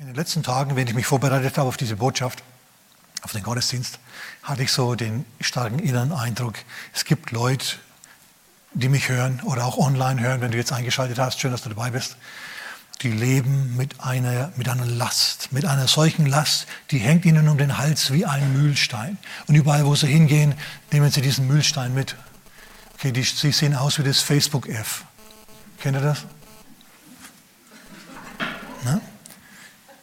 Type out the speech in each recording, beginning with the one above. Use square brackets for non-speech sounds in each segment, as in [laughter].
In den letzten Tagen, wenn ich mich vorbereitet habe auf diese Botschaft, auf den Gottesdienst, hatte ich so den starken inneren Eindruck, es gibt Leute, die mich hören oder auch online hören, wenn du jetzt eingeschaltet hast, schön, dass du dabei bist, die leben mit einer, mit einer Last, mit einer solchen Last, die hängt ihnen um den Hals wie ein Mühlstein. Und überall, wo sie hingehen, nehmen sie diesen Mühlstein mit. Okay, die, sie sehen aus wie das Facebook-F. Kennt ihr das? Ne?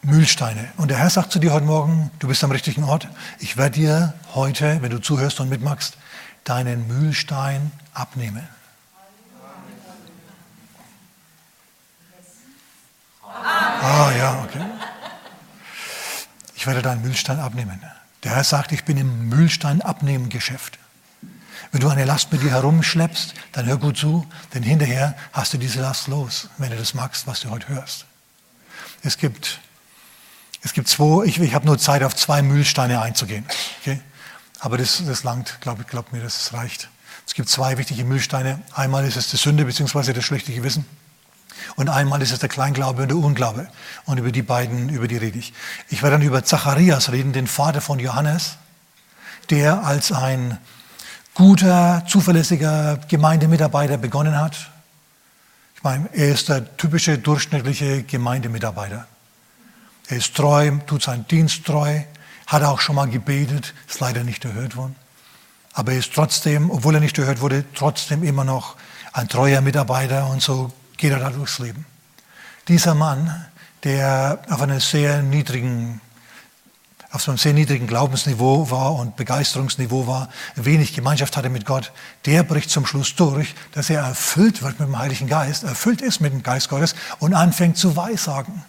Mühlsteine. Und der Herr sagt zu dir heute Morgen, du bist am richtigen Ort. Ich werde dir heute, wenn du zuhörst und mitmachst, deinen Mühlstein abnehmen. Ah ja, okay. Ich werde deinen Mühlstein abnehmen. Der Herr sagt, ich bin im Mühlstein abnehmen Geschäft. Wenn du eine Last mit dir herumschleppst, dann hör gut zu, denn hinterher hast du diese Last los, wenn du das magst, was du heute hörst. Es gibt es gibt zwei, ich, ich habe nur Zeit, auf zwei Mühlsteine einzugehen. Okay? Aber das, das langt, glaub mir, das reicht. Es gibt zwei wichtige Mühlsteine. Einmal ist es die Sünde bzw. das schlechte Gewissen. Und einmal ist es der Kleinglaube und der Unglaube. Und über die beiden, über die rede ich. Ich werde dann über Zacharias reden, den Vater von Johannes, der als ein guter, zuverlässiger Gemeindemitarbeiter begonnen hat. Ich meine, er ist der typische durchschnittliche Gemeindemitarbeiter. Er ist treu, tut seinen Dienst treu, hat auch schon mal gebetet, ist leider nicht erhört worden. Aber er ist trotzdem, obwohl er nicht erhört wurde, trotzdem immer noch ein treuer Mitarbeiter und so geht er da durchs Leben. Dieser Mann, der auf einem sehr niedrigen auf einem sehr niedrigen Glaubensniveau war und Begeisterungsniveau war, wenig Gemeinschaft hatte mit Gott, der bricht zum Schluss durch, dass er erfüllt wird mit dem Heiligen Geist, erfüllt ist mit dem Geist Gottes und anfängt zu weissagen.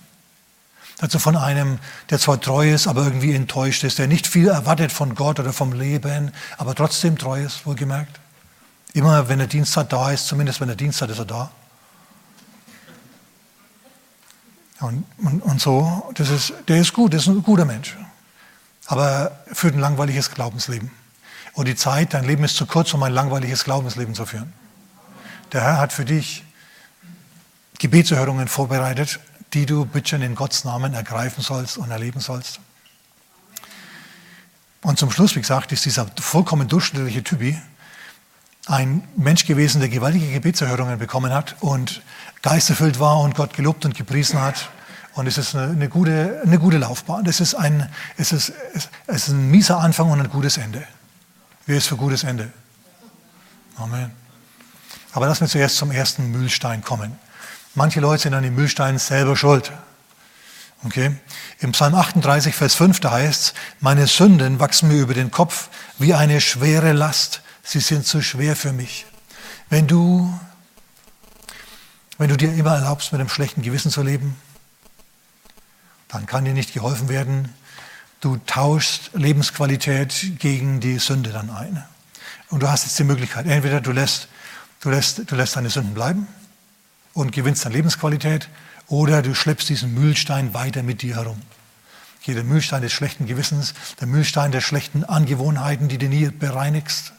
Dazu von einem, der zwar treu ist, aber irgendwie enttäuscht ist, der nicht viel erwartet von Gott oder vom Leben, aber trotzdem treu ist, wohlgemerkt. Immer wenn der Dienst hat, da ist, zumindest wenn er Dienst hat, ist er da. Und, und, und so, das ist, der ist gut, das ist ein guter Mensch. Aber er führt ein langweiliges Glaubensleben. Und die Zeit, dein Leben ist zu kurz, um ein langweiliges Glaubensleben zu führen. Der Herr hat für dich Gebetserhörungen vorbereitet, die du bitte in Gottes Namen ergreifen sollst und erleben sollst. Und zum Schluss, wie gesagt, ist dieser vollkommen durchschnittliche Typi ein Mensch gewesen, der gewaltige Gebetserhörungen bekommen hat und geisterfüllt war und Gott gelobt und gepriesen hat. Und es ist eine, eine, gute, eine gute Laufbahn. Es ist, ein, es, ist, es ist ein mieser Anfang und ein gutes Ende. Wer ist für gutes Ende? Amen. Aber lass mir zuerst zum ersten Mühlstein kommen. Manche Leute sind an den Mühlsteinen selber schuld. Okay? Im Psalm 38, Vers 5, da heißt es, meine Sünden wachsen mir über den Kopf wie eine schwere Last. Sie sind zu schwer für mich. Wenn du, wenn du dir immer erlaubst, mit einem schlechten Gewissen zu leben, dann kann dir nicht geholfen werden. Du tauschst Lebensqualität gegen die Sünde dann ein. Und du hast jetzt die Möglichkeit, entweder du lässt, du lässt, du lässt deine Sünden bleiben und gewinnst an Lebensqualität oder du schleppst diesen Mühlstein weiter mit dir herum. Hier der Mühlstein des schlechten Gewissens, der Mühlstein der schlechten Angewohnheiten, die du nie bereinigst,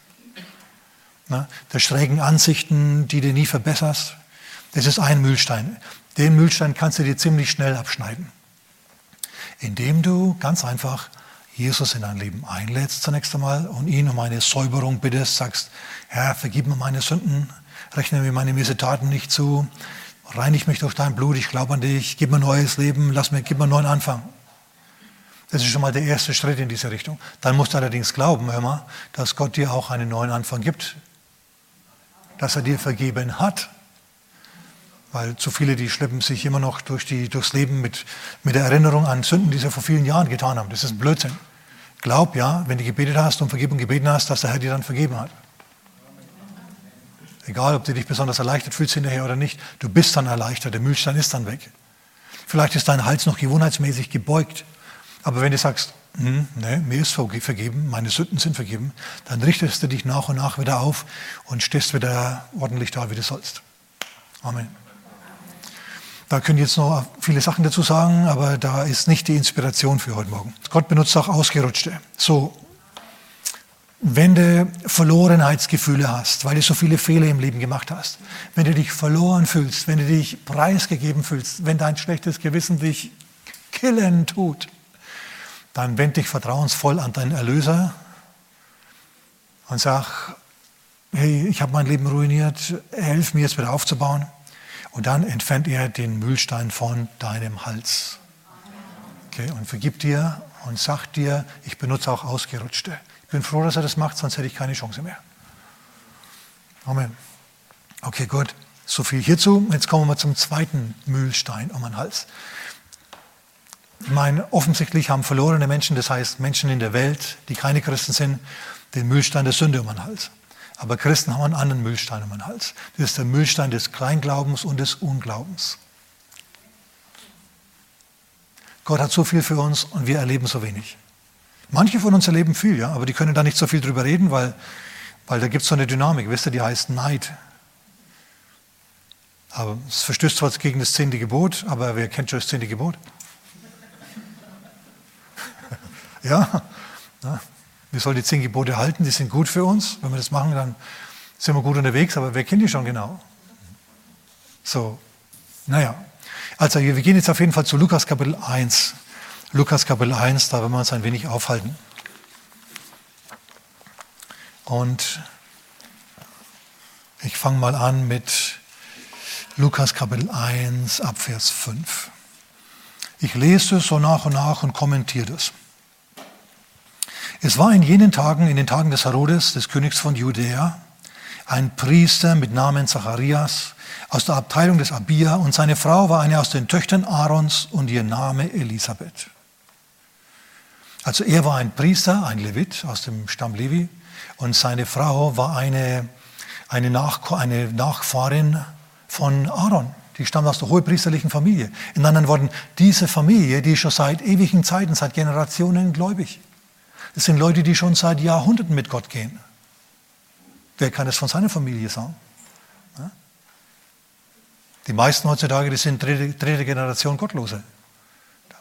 ne? der schrägen Ansichten, die du nie verbesserst. Das ist ein Mühlstein. Den Mühlstein kannst du dir ziemlich schnell abschneiden, indem du ganz einfach Jesus in dein Leben einlädst zunächst einmal und ihn um eine Säuberung bittest, sagst, Herr, vergib mir meine Sünden, rechne mir meine Missetaten nicht zu, reinig mich durch dein Blut, ich glaube an dich, gib mir ein neues Leben, lass mir, gib mir einen neuen Anfang. Das ist schon mal der erste Schritt in diese Richtung. Dann musst du allerdings glauben, hör mal, dass Gott dir auch einen neuen Anfang gibt. Dass er dir vergeben hat. Weil zu viele, die schleppen sich immer noch durch die, durchs Leben mit, mit der Erinnerung an Sünden, die sie vor vielen Jahren getan haben. Das ist ein Blödsinn. Glaub ja, wenn du gebetet hast und Vergebung gebeten hast, dass der Herr dir dann vergeben hat. Egal, ob du dich besonders erleichtert fühlst hinterher oder nicht, du bist dann erleichtert, der Mühlstein ist dann weg. Vielleicht ist dein Hals noch gewohnheitsmäßig gebeugt, aber wenn du sagst, hm, nee, mir ist vergeben, meine Sünden sind vergeben, dann richtest du dich nach und nach wieder auf und stehst wieder ordentlich da, wie du sollst. Amen. Da können jetzt noch viele Sachen dazu sagen, aber da ist nicht die Inspiration für heute Morgen. Gott benutzt auch Ausgerutschte. So, wenn du Verlorenheitsgefühle hast, weil du so viele Fehler im Leben gemacht hast, wenn du dich verloren fühlst, wenn du dich preisgegeben fühlst, wenn dein schlechtes Gewissen dich killen tut, dann wend dich vertrauensvoll an deinen Erlöser und sag, hey, ich habe mein Leben ruiniert, helf mir jetzt wieder aufzubauen. Und dann entfernt er den Mühlstein von deinem Hals. Okay, und vergib dir und sagt dir, ich benutze auch Ausgerutschte. Ich bin froh, dass er das macht, sonst hätte ich keine Chance mehr. Amen. Okay, gut. So viel hierzu. Jetzt kommen wir zum zweiten Mühlstein um den Hals. Ich meine, offensichtlich haben verlorene Menschen, das heißt Menschen in der Welt, die keine Christen sind, den Mühlstein der Sünde um den Hals. Aber Christen haben einen anderen Mühlstein um den Hals. Das ist der Mühlstein des Kleinglaubens und des Unglaubens. Gott hat so viel für uns und wir erleben so wenig. Manche von uns erleben viel, ja, aber die können da nicht so viel drüber reden, weil, weil da gibt es so eine Dynamik, wisst ihr, die heißt Neid. Aber es verstößt zwar gegen das zehnte Gebot, aber wer kennt schon das zehnte Gebot? [laughs] ja, ja, wir sollen die zehn Gebote halten, die sind gut für uns. Wenn wir das machen, dann sind wir gut unterwegs, aber wer kennt die schon genau? So, naja, also wir gehen jetzt auf jeden Fall zu Lukas Kapitel 1. Lukas Kapitel 1, da werden wir uns ein wenig aufhalten. Und ich fange mal an mit Lukas Kapitel 1 ab Vers 5. Ich lese es so nach und nach und kommentiere es. Es war in jenen Tagen, in den Tagen des Herodes, des Königs von Judäa, ein Priester mit Namen Zacharias, aus der Abteilung des Abia und seine Frau war eine aus den Töchtern Aarons und ihr Name Elisabeth. Also er war ein Priester, ein Levit aus dem Stamm Levi und seine Frau war eine, eine, Nach eine Nachfahrin von Aaron. Die stammt aus der hohepriesterlichen Familie. In anderen Worten, diese Familie, die ist schon seit ewigen Zeiten, seit Generationen gläubig. Das sind Leute, die schon seit Jahrhunderten mit Gott gehen. Wer kann das von seiner Familie sagen? Die meisten heutzutage, die sind dritte, dritte Generation Gottlose.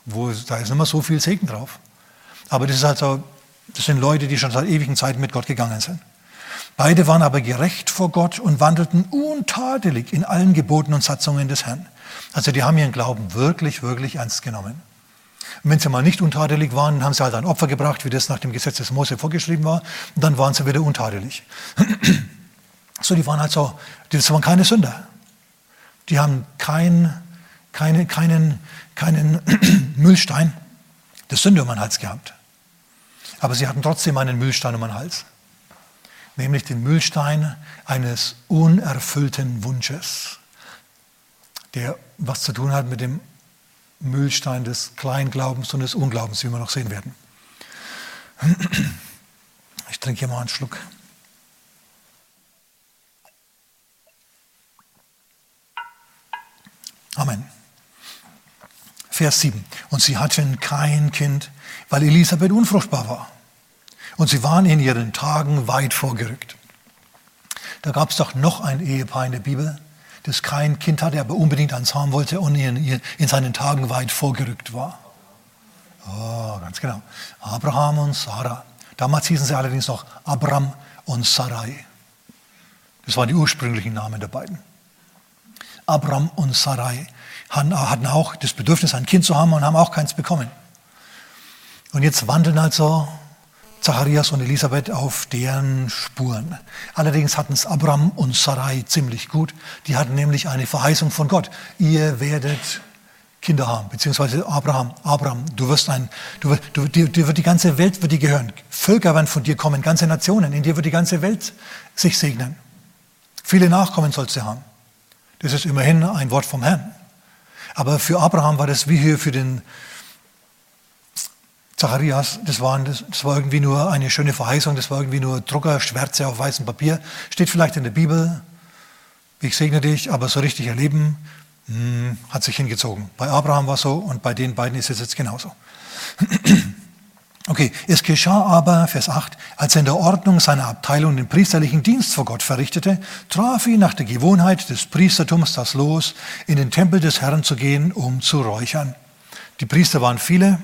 Wo, da ist mehr so viel Segen drauf. Aber das, ist also, das sind Leute, die schon seit ewigen Zeiten mit Gott gegangen sind. Beide waren aber gerecht vor Gott und wandelten untadelig in allen Geboten und Satzungen des Herrn. Also die haben ihren Glauben wirklich, wirklich ernst genommen. Und wenn sie mal nicht untadelig waren, haben sie halt ein Opfer gebracht, wie das nach dem Gesetz des Mose vorgeschrieben war, und dann waren sie wieder untadelig. [clears throat] So, die waren halt so, das waren keine Sünder. Die haben kein, keine, keinen, keinen [clears throat] Müllstein des Sünde um den Hals gehabt. Aber sie hatten trotzdem einen Müllstein um den Hals. Nämlich den Müllstein eines unerfüllten Wunsches, der was zu tun hat mit dem Müllstein des Kleinglaubens und des Unglaubens, wie wir noch sehen werden. Ich trinke hier mal einen Schluck. Amen. Vers 7. Und sie hatten kein Kind, weil Elisabeth unfruchtbar war. Und sie waren in ihren Tagen weit vorgerückt. Da gab es doch noch ein Ehepaar in der Bibel, das kein Kind hatte, aber unbedingt eins haben wollte und in, in seinen Tagen weit vorgerückt war. Oh, ganz genau. Abraham und Sarah. Damals hießen sie allerdings noch Abram und Sarai. Das waren die ursprünglichen Namen der beiden. Abram und Sarai hatten auch das Bedürfnis, ein Kind zu haben und haben auch keins bekommen. Und jetzt wandeln also Zacharias und Elisabeth auf deren Spuren. Allerdings hatten es Abram und Sarai ziemlich gut. Die hatten nämlich eine Verheißung von Gott. Ihr werdet Kinder haben, beziehungsweise Abraham, Abraham, du wirst ein, du, du, dir, dir wird die ganze Welt wird dir gehören. Völker werden von dir kommen, ganze Nationen, in dir wird die ganze Welt sich segnen. Viele Nachkommen sollst du haben. Das ist immerhin ein Wort vom Herrn. Aber für Abraham war das wie hier für den Zacharias, das war, das, war irgendwie nur eine schöne Verheißung, das war irgendwie nur Druckerschwärze auf weißem Papier. Steht vielleicht in der Bibel, ich segne dich, aber so richtig erleben, hm, hat sich hingezogen. Bei Abraham war es so und bei den beiden ist es jetzt genauso. Okay, es geschah aber, Vers 8, als er in der Ordnung seiner Abteilung den priesterlichen Dienst vor Gott verrichtete, traf ihn nach der Gewohnheit des Priestertums das Los, in den Tempel des Herrn zu gehen, um zu räuchern. Die Priester waren viele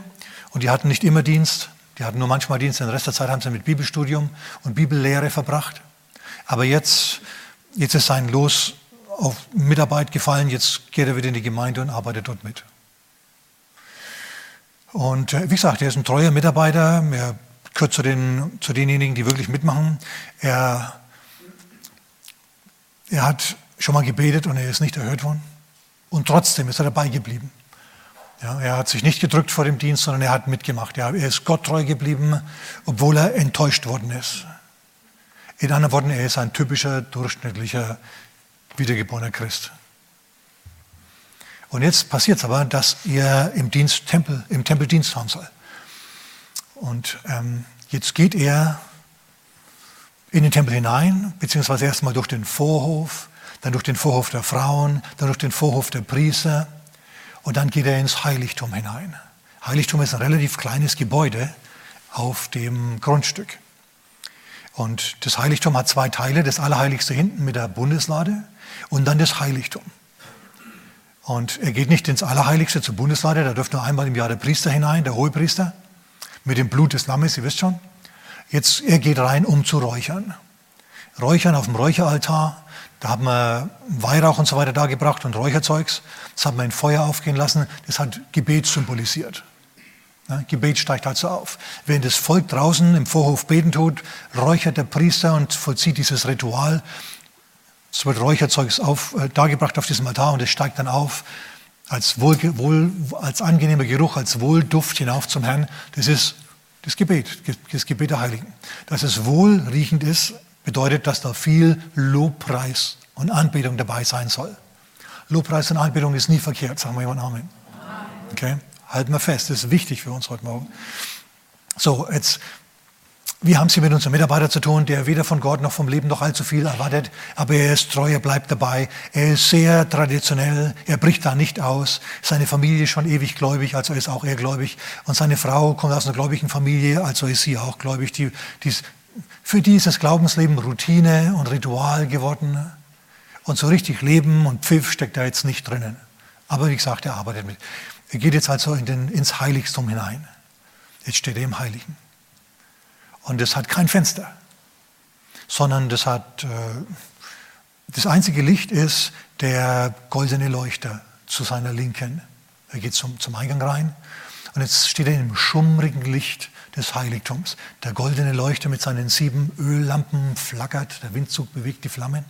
und die hatten nicht immer Dienst, die hatten nur manchmal Dienst, den Rest der Zeit haben sie mit Bibelstudium und Bibellehre verbracht. Aber jetzt, jetzt ist sein Los auf Mitarbeit gefallen, jetzt geht er wieder in die Gemeinde und arbeitet dort mit. Und äh, wie gesagt, er ist ein treuer Mitarbeiter. Er gehört zu, den, zu denjenigen, die wirklich mitmachen. Er, er hat schon mal gebetet und er ist nicht erhört worden. Und trotzdem ist er dabei geblieben. Ja, er hat sich nicht gedrückt vor dem Dienst, sondern er hat mitgemacht. Ja, er ist Gott treu geblieben, obwohl er enttäuscht worden ist. In anderen Worten, er ist ein typischer, durchschnittlicher, wiedergeborener Christ. Und jetzt passiert es aber, dass er im Dienst Tempel, im Tempel Dienst haben soll. Und ähm, jetzt geht er in den Tempel hinein, beziehungsweise erstmal durch den Vorhof, dann durch den Vorhof der Frauen, dann durch den Vorhof der Priester und dann geht er ins Heiligtum hinein. Heiligtum ist ein relativ kleines Gebäude auf dem Grundstück. Und das Heiligtum hat zwei Teile, das Allerheiligste hinten mit der Bundeslade und dann das Heiligtum. Und er geht nicht ins Allerheiligste zur Bundeslade, da dürfte nur einmal im Jahr der Priester hinein, der Hohepriester, mit dem Blut des Lammes, ihr wisst schon. Jetzt, er geht rein, um zu räuchern. Räuchern auf dem Räucheraltar, da haben wir Weihrauch und so weiter dargebracht und Räucherzeugs. Das hat man in Feuer aufgehen lassen. Das hat Gebet symbolisiert. Ja, Gebet steigt also auf. Während das Volk draußen im Vorhof beten tut, räuchert der Priester und vollzieht dieses Ritual. Es wird Räucherzeugs auf, äh, dargebracht auf diesem Altar und es steigt dann auf als, wohl, wohl, als angenehmer Geruch, als Wohlduft hinauf zum Herrn. Das ist das Gebet, das Gebet der Heiligen. Dass es wohlriechend ist, bedeutet, dass da viel Lobpreis und Anbetung dabei sein soll. Lobpreis und Anbetung ist nie verkehrt, sagen wir jemand Amen. Okay? Halten wir fest, das ist wichtig für uns heute Morgen. So, jetzt, wir haben es hier mit unserem Mitarbeiter zu tun, der weder von Gott noch vom Leben noch allzu viel erwartet, aber er ist treu, er bleibt dabei, er ist sehr traditionell, er bricht da nicht aus. Seine Familie ist schon ewig gläubig, also ist auch er gläubig. Und seine Frau kommt aus einer gläubigen Familie, also ist sie auch gläubig. Die, die ist für die ist das Glaubensleben Routine und Ritual geworden. Und so richtig Leben und Pfiff steckt da jetzt nicht drinnen. Aber wie gesagt, er arbeitet mit. Er geht jetzt also in den, ins Heiligtum hinein. Jetzt steht er im Heiligen. Und es hat kein Fenster, sondern das hat, äh, das einzige Licht ist der goldene Leuchter zu seiner Linken. Er geht zum, zum Eingang rein und jetzt steht er im schummrigen Licht des Heiligtums. Der goldene Leuchter mit seinen sieben Öllampen flackert, der Windzug bewegt die Flammen.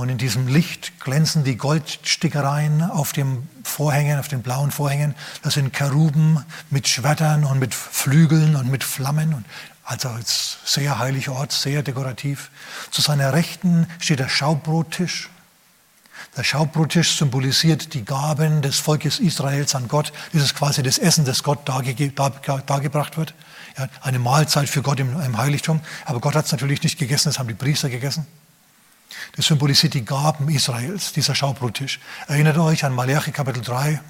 Und in diesem Licht glänzen die Goldstickereien auf den Vorhängen, auf den blauen Vorhängen. Das sind Keruben mit Schwertern und mit Flügeln und mit Flammen. Also als sehr heiliger Ort, sehr dekorativ. Zu seiner Rechten steht der Schaubrottisch der Schaubrottisch symbolisiert die Gaben des Volkes Israels an Gott. Das ist quasi das Essen, das Gott dargebracht wird. Eine Mahlzeit für Gott im Heiligtum. Aber Gott hat es natürlich nicht gegessen, das haben die Priester gegessen. Das symbolisiert die Gaben Israels, dieser Schaubrottisch. Erinnert euch an Malachi Kapitel 3,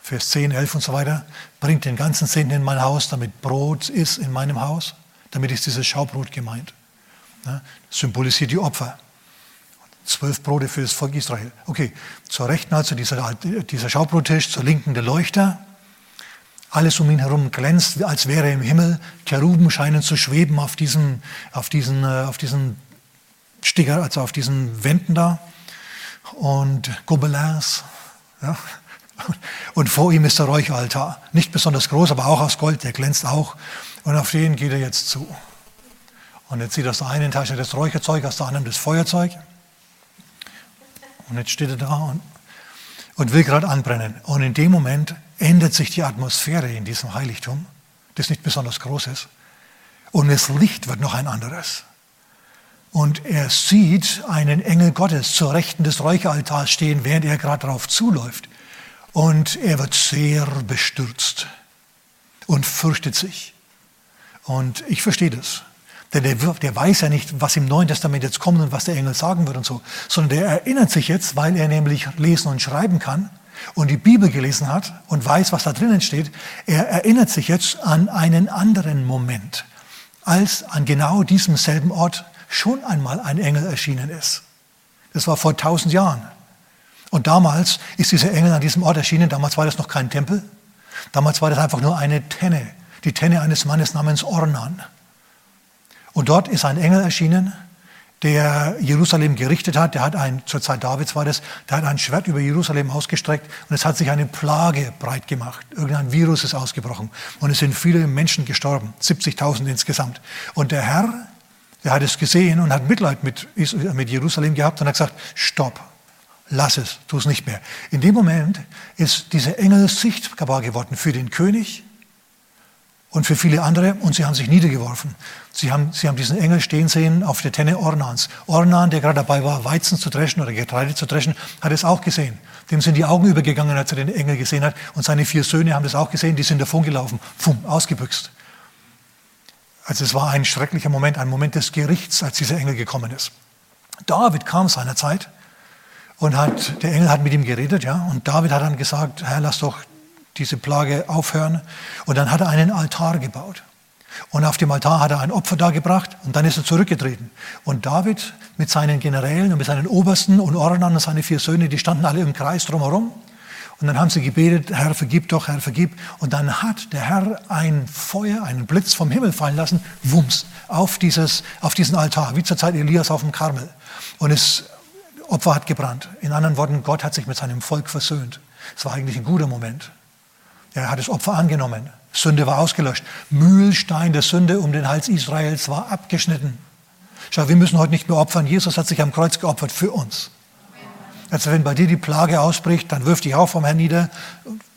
Vers 10, 11 und so weiter. Bringt den ganzen Zehnten in mein Haus, damit Brot ist in meinem Haus. Damit ist dieses Schaubrot gemeint. Das symbolisiert die Opfer. Zwölf Brote für das Volk Israel. Okay, zur rechten also dieser, dieser Schaubrottisch, zur linken der Leuchter. Alles um ihn herum glänzt, als wäre er im Himmel. Cheruben scheinen zu schweben auf diesen, auf diesen, äh, auf diesen Sticker, also auf diesen Wänden da. Und Gobelins. Ja. Und vor ihm ist der Räucheraltar. Nicht besonders groß, aber auch aus Gold, der glänzt auch. Und auf den geht er jetzt zu. Und jetzt zieht aus der einen Tasche das Räucherzeug, aus der anderen das Feuerzeug. Und jetzt steht er da und, und will gerade anbrennen. Und in dem Moment ändert sich die Atmosphäre in diesem Heiligtum, das nicht besonders groß ist. Und das Licht wird noch ein anderes. Und er sieht einen Engel Gottes zur Rechten des Räucheraltars stehen, während er gerade darauf zuläuft. Und er wird sehr bestürzt und fürchtet sich. Und ich verstehe das. Denn der, der, weiß ja nicht, was im Neuen Testament jetzt kommt und was der Engel sagen wird und so, sondern der erinnert sich jetzt, weil er nämlich lesen und schreiben kann und die Bibel gelesen hat und weiß, was da drinnen steht. Er erinnert sich jetzt an einen anderen Moment, als an genau diesem selben Ort schon einmal ein Engel erschienen ist. Das war vor tausend Jahren. Und damals ist dieser Engel an diesem Ort erschienen. Damals war das noch kein Tempel. Damals war das einfach nur eine Tenne. Die Tenne eines Mannes namens Ornan. Und dort ist ein Engel erschienen der Jerusalem gerichtet hat. Der hat ein, zur Zeit Davids war das, der hat ein Schwert über Jerusalem ausgestreckt und es hat sich eine Plage breit gemacht. Irgendein Virus ist ausgebrochen und es sind viele Menschen gestorben, 70.000 insgesamt. Und der Herr, der hat es gesehen und hat Mitleid mit, mit Jerusalem gehabt und hat gesagt, stopp, lass es, tu es nicht mehr. In dem Moment ist dieser Engel sichtbar geworden für den König, und für viele andere und sie haben sich niedergeworfen. Sie haben, sie haben diesen Engel stehen sehen auf der Tenne Ornans. Ornan, der gerade dabei war, Weizen zu dreschen oder Getreide zu dreschen, hat es auch gesehen. Dem sind die Augen übergegangen, als er den Engel gesehen hat. Und seine vier Söhne haben das auch gesehen, die sind davon gelaufen, fumm, ausgebüxt. Also es war ein schrecklicher Moment, ein Moment des Gerichts, als dieser Engel gekommen ist. David kam seinerzeit und hat, der Engel hat mit ihm geredet, ja, und David hat dann gesagt, Herr, lass doch diese Plage aufhören. Und dann hat er einen Altar gebaut. Und auf dem Altar hat er ein Opfer dargebracht und dann ist er zurückgetreten. Und David mit seinen Generälen und mit seinen Obersten und Ornan und seine vier Söhne, die standen alle im Kreis drumherum. Und dann haben sie gebetet, Herr, vergib doch, Herr, vergib. Und dann hat der Herr ein Feuer, einen Blitz vom Himmel fallen lassen, wumms, auf, dieses, auf diesen Altar, wie zur Zeit Elias auf dem Karmel. Und das Opfer hat gebrannt. In anderen Worten, Gott hat sich mit seinem Volk versöhnt. Es war eigentlich ein guter Moment. Er hat das Opfer angenommen. Sünde war ausgelöscht. Mühlstein der Sünde um den Hals Israels war abgeschnitten. Schau, wir müssen heute nicht mehr opfern. Jesus hat sich am Kreuz geopfert für uns. Also wenn bei dir die Plage ausbricht, dann wirf dich auch vom Herrn nieder,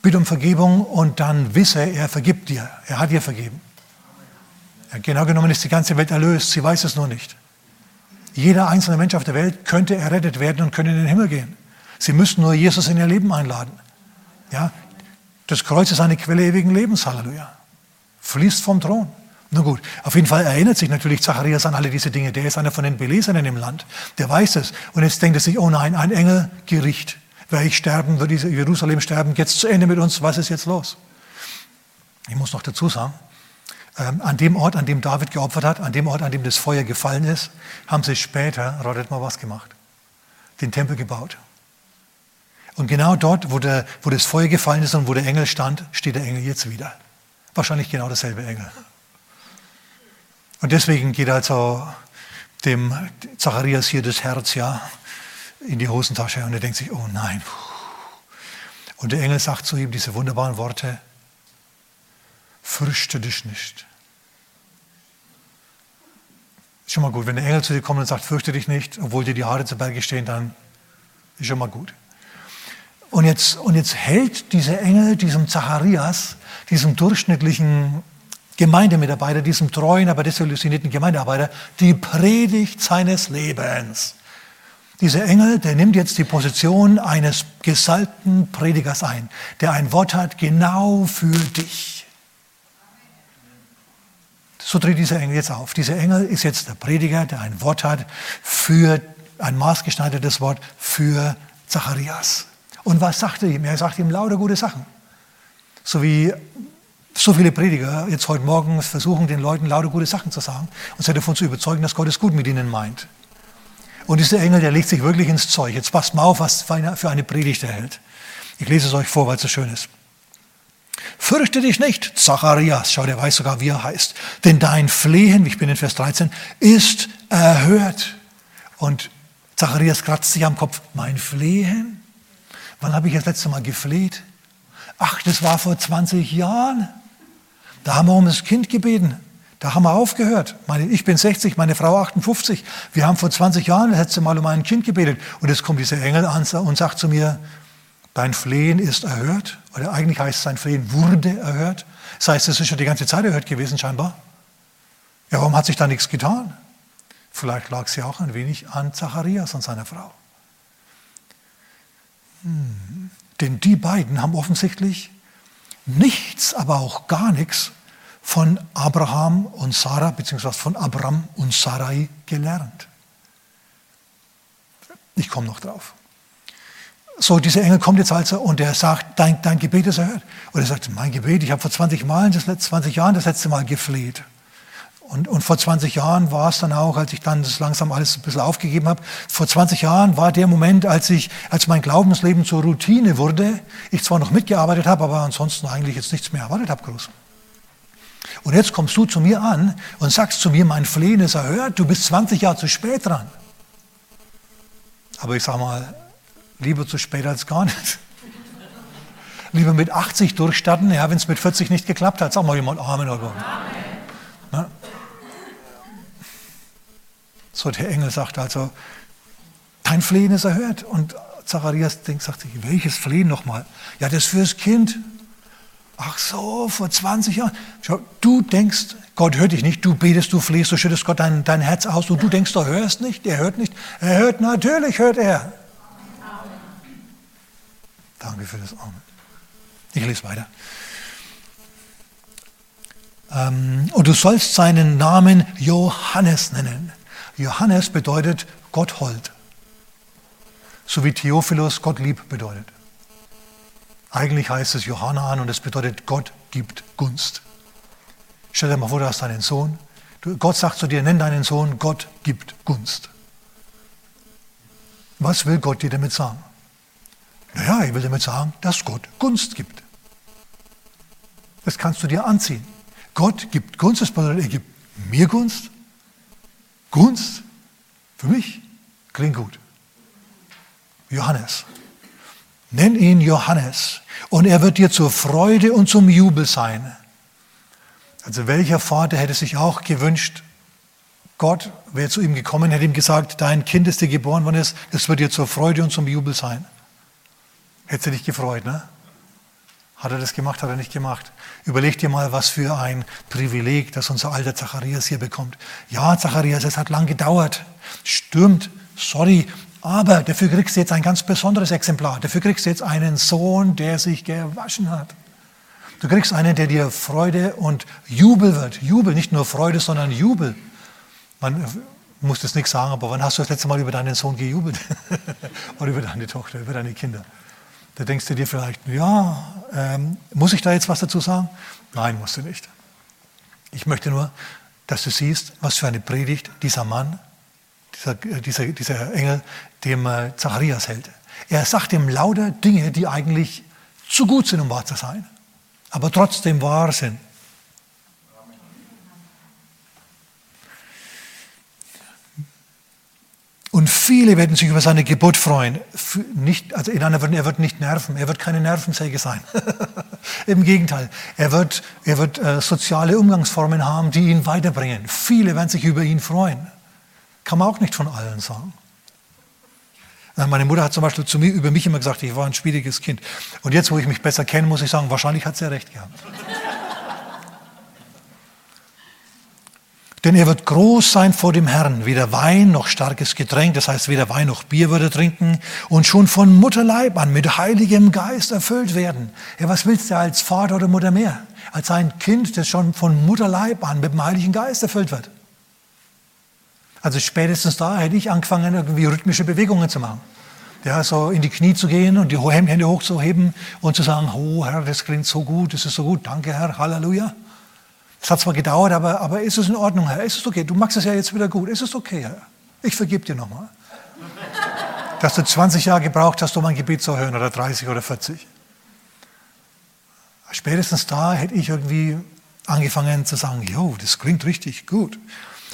bitte um Vergebung und dann wisse, er vergibt dir. Er hat dir vergeben. Ja, genau genommen ist die ganze Welt erlöst. Sie weiß es nur nicht. Jeder einzelne Mensch auf der Welt könnte errettet werden und könnte in den Himmel gehen. Sie müssten nur Jesus in ihr Leben einladen. Ja, das Kreuz ist eine Quelle ewigen Lebens, Halleluja. Fließt vom Thron. Nun gut, auf jeden Fall erinnert sich natürlich Zacharias an alle diese Dinge. Der ist einer von den Belesenen im Land. Der weiß es. Und jetzt denkt er sich, oh nein, ein Engel, Gericht. Werde ich sterben, wird Jerusalem sterben, jetzt zu Ende mit uns, was ist jetzt los? Ich muss noch dazu sagen, ähm, an dem Ort, an dem David geopfert hat, an dem Ort, an dem das Feuer gefallen ist, haben sie später, ratet mal was gemacht, den Tempel gebaut. Und genau dort, wo, der, wo das Feuer gefallen ist und wo der Engel stand, steht der Engel jetzt wieder. Wahrscheinlich genau dasselbe Engel. Und deswegen geht also dem Zacharias hier das Herz ja in die Hosentasche und er denkt sich, oh nein. Und der Engel sagt zu ihm diese wunderbaren Worte, fürchte dich nicht. Ist schon mal gut, wenn der Engel zu dir kommt und sagt, fürchte dich nicht, obwohl dir die Haare zu Berge stehen, dann ist schon mal gut. Und jetzt, und jetzt hält dieser Engel diesem Zacharias, diesem durchschnittlichen Gemeindemitarbeiter, diesem treuen, aber desillusionierten Gemeindearbeiter, die Predigt seines Lebens. Dieser Engel, der nimmt jetzt die Position eines gesalbten Predigers ein, der ein Wort hat genau für dich. So tritt dieser Engel jetzt auf. Dieser Engel ist jetzt der Prediger, der ein Wort hat für ein maßgeschneidertes Wort für Zacharias. Und was sagt er ihm? Er sagt ihm lauter gute Sachen. So wie so viele Prediger jetzt heute Morgen versuchen, den Leuten lauter gute Sachen zu sagen und sie davon zu überzeugen, dass Gott es gut mit ihnen meint. Und dieser Engel, der legt sich wirklich ins Zeug. Jetzt passt mal auf, was für eine Predigt er hält. Ich lese es euch vor, weil es so schön ist. Fürchte dich nicht, Zacharias, schau, der weiß sogar, wie er heißt. Denn dein Flehen, ich bin in Vers 13, ist erhört. Und Zacharias kratzt sich am Kopf. Mein Flehen? Wann habe ich das letzte Mal gefleht? Ach, das war vor 20 Jahren. Da haben wir um das Kind gebeten. Da haben wir aufgehört. Meine, ich bin 60, meine Frau 58. Wir haben vor 20 Jahren das letzte Mal um ein Kind gebetet. Und jetzt kommt dieser Engel an und sagt zu mir, dein Flehen ist erhört. Oder eigentlich heißt es, sein Flehen wurde erhört. Das heißt, es ist schon die ganze Zeit erhört gewesen scheinbar. Ja, warum hat sich da nichts getan? Vielleicht lag es ja auch ein wenig an Zacharias und seiner Frau. Hm. Denn die beiden haben offensichtlich nichts, aber auch gar nichts von Abraham und Sarah, beziehungsweise von Abraham und Sarai gelernt. Ich komme noch drauf. So, dieser Engel kommt jetzt also und er sagt, dein, dein Gebet ist erhört. Und er sagt, mein Gebet, ich habe vor 20, Mal, das letzte, 20 Jahren das letzte Mal gefleht. Und, und vor 20 Jahren war es dann auch, als ich dann das langsam alles ein bisschen aufgegeben habe, vor 20 Jahren war der Moment, als, ich, als mein Glaubensleben zur Routine wurde, ich zwar noch mitgearbeitet habe, aber ansonsten eigentlich jetzt nichts mehr erwartet habe groß. Und jetzt kommst du zu mir an und sagst zu mir, mein Flehen ist erhört, du bist 20 Jahre zu spät dran. Aber ich sage mal, lieber zu spät als gar nicht. [laughs] lieber mit 80 durchstatten, ja, wenn es mit 40 nicht geklappt hat. Sag mal jemand Amen oder. Amen. So der Engel sagt also, dein Flehen ist erhört. Und Zacharias denkt, sagt sich, welches Flehen nochmal? Ja, das fürs Kind. Ach so, vor 20 Jahren. Schau, du denkst, Gott hört dich nicht, du betest, du flehst, du schüttest Gott dein, dein Herz aus und du denkst, du hörst nicht, er hört nicht. Er hört, natürlich hört er. Danke für das Amen. Ich lese weiter. Ähm, und du sollst seinen Namen Johannes nennen. Johannes bedeutet Gott hold. So wie Theophilus Gott lieb bedeutet. Eigentlich heißt es Johanna und es bedeutet Gott gibt Gunst. Stell dir mal vor, du hast einen Sohn. Gott sagt zu dir, nenn deinen Sohn, Gott gibt Gunst. Was will Gott dir damit sagen? Naja, ich will damit sagen, dass Gott Gunst gibt. Das kannst du dir anziehen. Gott gibt Gunst, das bedeutet, er gibt mir Gunst. Gunst für mich klingt gut. Johannes. Nenn ihn Johannes und er wird dir zur Freude und zum Jubel sein. Also welcher Vater hätte sich auch gewünscht, Gott wäre zu ihm gekommen, hätte ihm gesagt, dein Kind ist dir geboren worden das wird dir zur Freude und zum Jubel sein. Hätte dich gefreut, ne? Hat er das gemacht, hat er nicht gemacht. Überleg dir mal, was für ein Privileg, das unser alter Zacharias hier bekommt. Ja, Zacharias, es hat lang gedauert. Stimmt, sorry, aber dafür kriegst du jetzt ein ganz besonderes Exemplar. Dafür kriegst du jetzt einen Sohn, der sich gewaschen hat. Du kriegst einen, der dir Freude und Jubel wird. Jubel, nicht nur Freude, sondern Jubel. Man muss das nichts sagen, aber wann hast du das letzte Mal über deinen Sohn gejubelt? [laughs] Oder über deine Tochter, über deine Kinder? Da denkst du dir vielleicht, ja, ähm, muss ich da jetzt was dazu sagen? Nein, musst du nicht. Ich möchte nur, dass du siehst, was für eine Predigt dieser Mann dieser, dieser, dieser Engel dem äh, Zacharias hält. Er sagt ihm lauter Dinge, die eigentlich zu gut sind, um wahr zu sein, aber trotzdem wahr sind. Und viele werden sich über seine Geburt freuen. Nicht, also in anderen Worten, er wird nicht nerven, er wird keine Nervensäge sein. [laughs] Im Gegenteil, er wird, er wird äh, soziale Umgangsformen haben, die ihn weiterbringen. Viele werden sich über ihn freuen. Kann man auch nicht von allen sagen. Meine Mutter hat zum Beispiel zu mir über mich immer gesagt, ich war ein schwieriges Kind. Und jetzt, wo ich mich besser kenne, muss ich sagen, wahrscheinlich hat sie recht gehabt. Denn er wird groß sein vor dem Herrn, weder Wein noch starkes Getränk, das heißt weder Wein noch Bier würde trinken und schon von Mutterleib an mit heiligem Geist erfüllt werden. Ja, was willst du als Vater oder Mutter mehr? Als ein Kind, das schon von Mutterleib an mit dem Heiligen Geist erfüllt wird. Also spätestens da hätte ich angefangen, irgendwie rhythmische Bewegungen zu machen. Ja, so in die Knie zu gehen und die Hände hochzuheben und zu sagen, oh Herr, das klingt so gut, das ist so gut, danke Herr, Halleluja. Es hat zwar gedauert, aber, aber ist es in Ordnung, Herr? Ist es okay? Du machst es ja jetzt wieder gut. Ist es okay, Herr? Ich vergib dir nochmal. [laughs] Dass du 20 Jahre gebraucht hast, um mein Gebet zu hören, oder 30 oder 40. Spätestens da hätte ich irgendwie angefangen zu sagen, jo, das klingt richtig gut.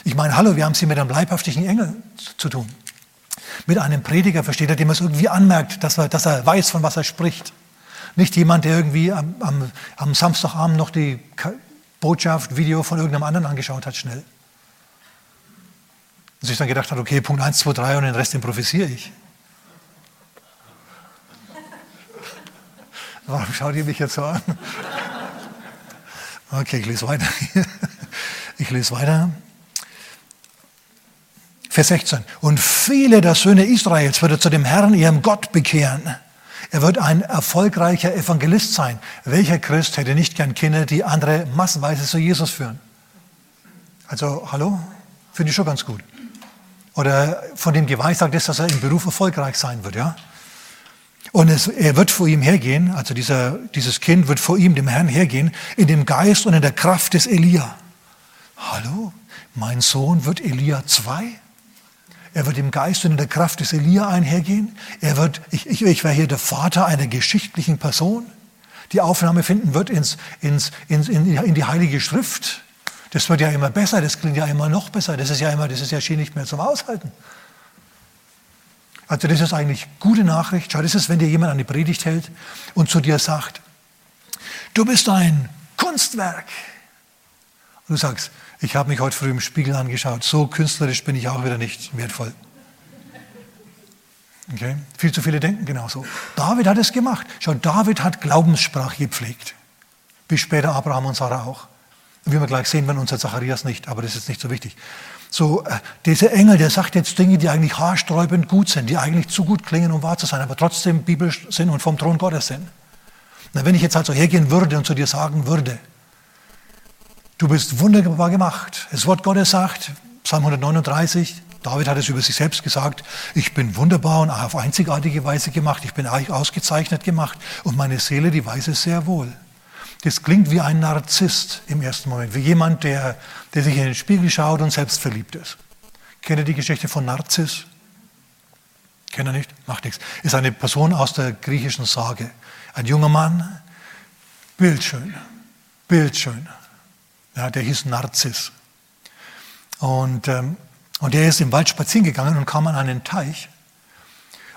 Ich meine, hallo, wir haben es hier mit einem leibhaftigen Engel zu tun. Mit einem Prediger, versteht er, dem es irgendwie anmerkt, dass er, dass er weiß, von was er spricht. Nicht jemand, der irgendwie am, am, am Samstagabend noch die Botschaft, Video von irgendeinem anderen angeschaut hat, schnell. Und sich dann gedacht hat, okay, Punkt 1, 2, 3 und den Rest improvisiere ich. [laughs] Warum schaut ihr mich jetzt so an? Okay, ich lese weiter. [laughs] Ich lese weiter. Vers 16. Und viele der Söhne Israels wird er zu dem Herrn, ihrem Gott, bekehren. Er wird ein erfolgreicher Evangelist sein. Welcher Christ hätte nicht gern Kinder, die andere massenweise zu Jesus führen? Also, hallo? Finde ich schon ganz gut. Oder von dem geweissagt ist, dass er im Beruf erfolgreich sein wird, ja? Und es, er wird vor ihm hergehen, also dieser, dieses Kind wird vor ihm, dem Herrn, hergehen, in dem Geist und in der Kraft des Elia. Hallo? Mein Sohn wird Elia 2? Er wird im Geist und in der Kraft des Elia einhergehen. Er wird, ich, ich, ich wäre hier der Vater einer geschichtlichen Person, die Aufnahme finden wird ins, ins, ins, in, in die Heilige Schrift. Das wird ja immer besser, das klingt ja immer noch besser. Das ist ja immer, das ist ja schier nicht mehr zum Aushalten. Also das ist eigentlich gute Nachricht. Schau, das ist, wenn dir jemand eine Predigt hält und zu dir sagt, du bist ein Kunstwerk. Und du sagst, ich habe mich heute früh im Spiegel angeschaut, so künstlerisch bin ich auch wieder nicht wertvoll. Okay? Viel zu viele denken genauso. David hat es gemacht. Schau, David hat Glaubenssprache gepflegt. Wie später Abraham und Sarah auch. Wie wir gleich sehen, wenn unser Zacharias nicht, aber das ist nicht so wichtig. So, äh, dieser Engel, der sagt jetzt Dinge, die eigentlich haarsträubend gut sind, die eigentlich zu gut klingen, um wahr zu sein, aber trotzdem biblisch sind und vom Thron Gottes sind. Na, wenn ich jetzt also hergehen würde und zu dir sagen würde, du bist wunderbar gemacht. Das Wort Gottes sagt, Psalm 139, David hat es über sich selbst gesagt, ich bin wunderbar und auf einzigartige Weise gemacht, ich bin ausgezeichnet gemacht und meine Seele, die weiß es sehr wohl. Das klingt wie ein Narzisst im ersten Moment, wie jemand, der, der sich in den Spiegel schaut und selbst verliebt ist. Kennt ihr die Geschichte von Narziss? Kennt ihr nicht? Macht nichts. Ist eine Person aus der griechischen Sage. Ein junger Mann, bildschön, bildschön. Ja, der hieß Narziss. Und ähm, und er ist im Wald spazieren gegangen und kam an einen Teich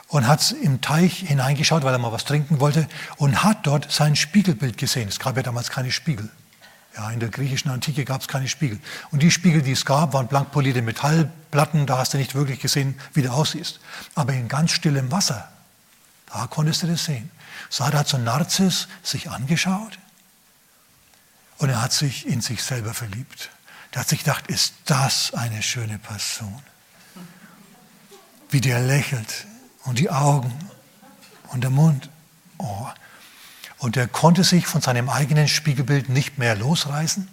und hat im Teich hineingeschaut, weil er mal was trinken wollte und hat dort sein Spiegelbild gesehen. Es gab ja damals keine Spiegel. Ja, in der griechischen Antike gab es keine Spiegel. Und die Spiegel, die es gab, waren blank polierte Metallplatten, da hast du nicht wirklich gesehen, wie du aussiehst. Aber in ganz stillem Wasser, da konntest du das sehen. So hat so Narzis sich angeschaut und er hat sich in sich selber verliebt. Der hat sich gedacht, ist das eine schöne Person. Wie der lächelt und die Augen und der Mund. Oh. Und er konnte sich von seinem eigenen Spiegelbild nicht mehr losreißen,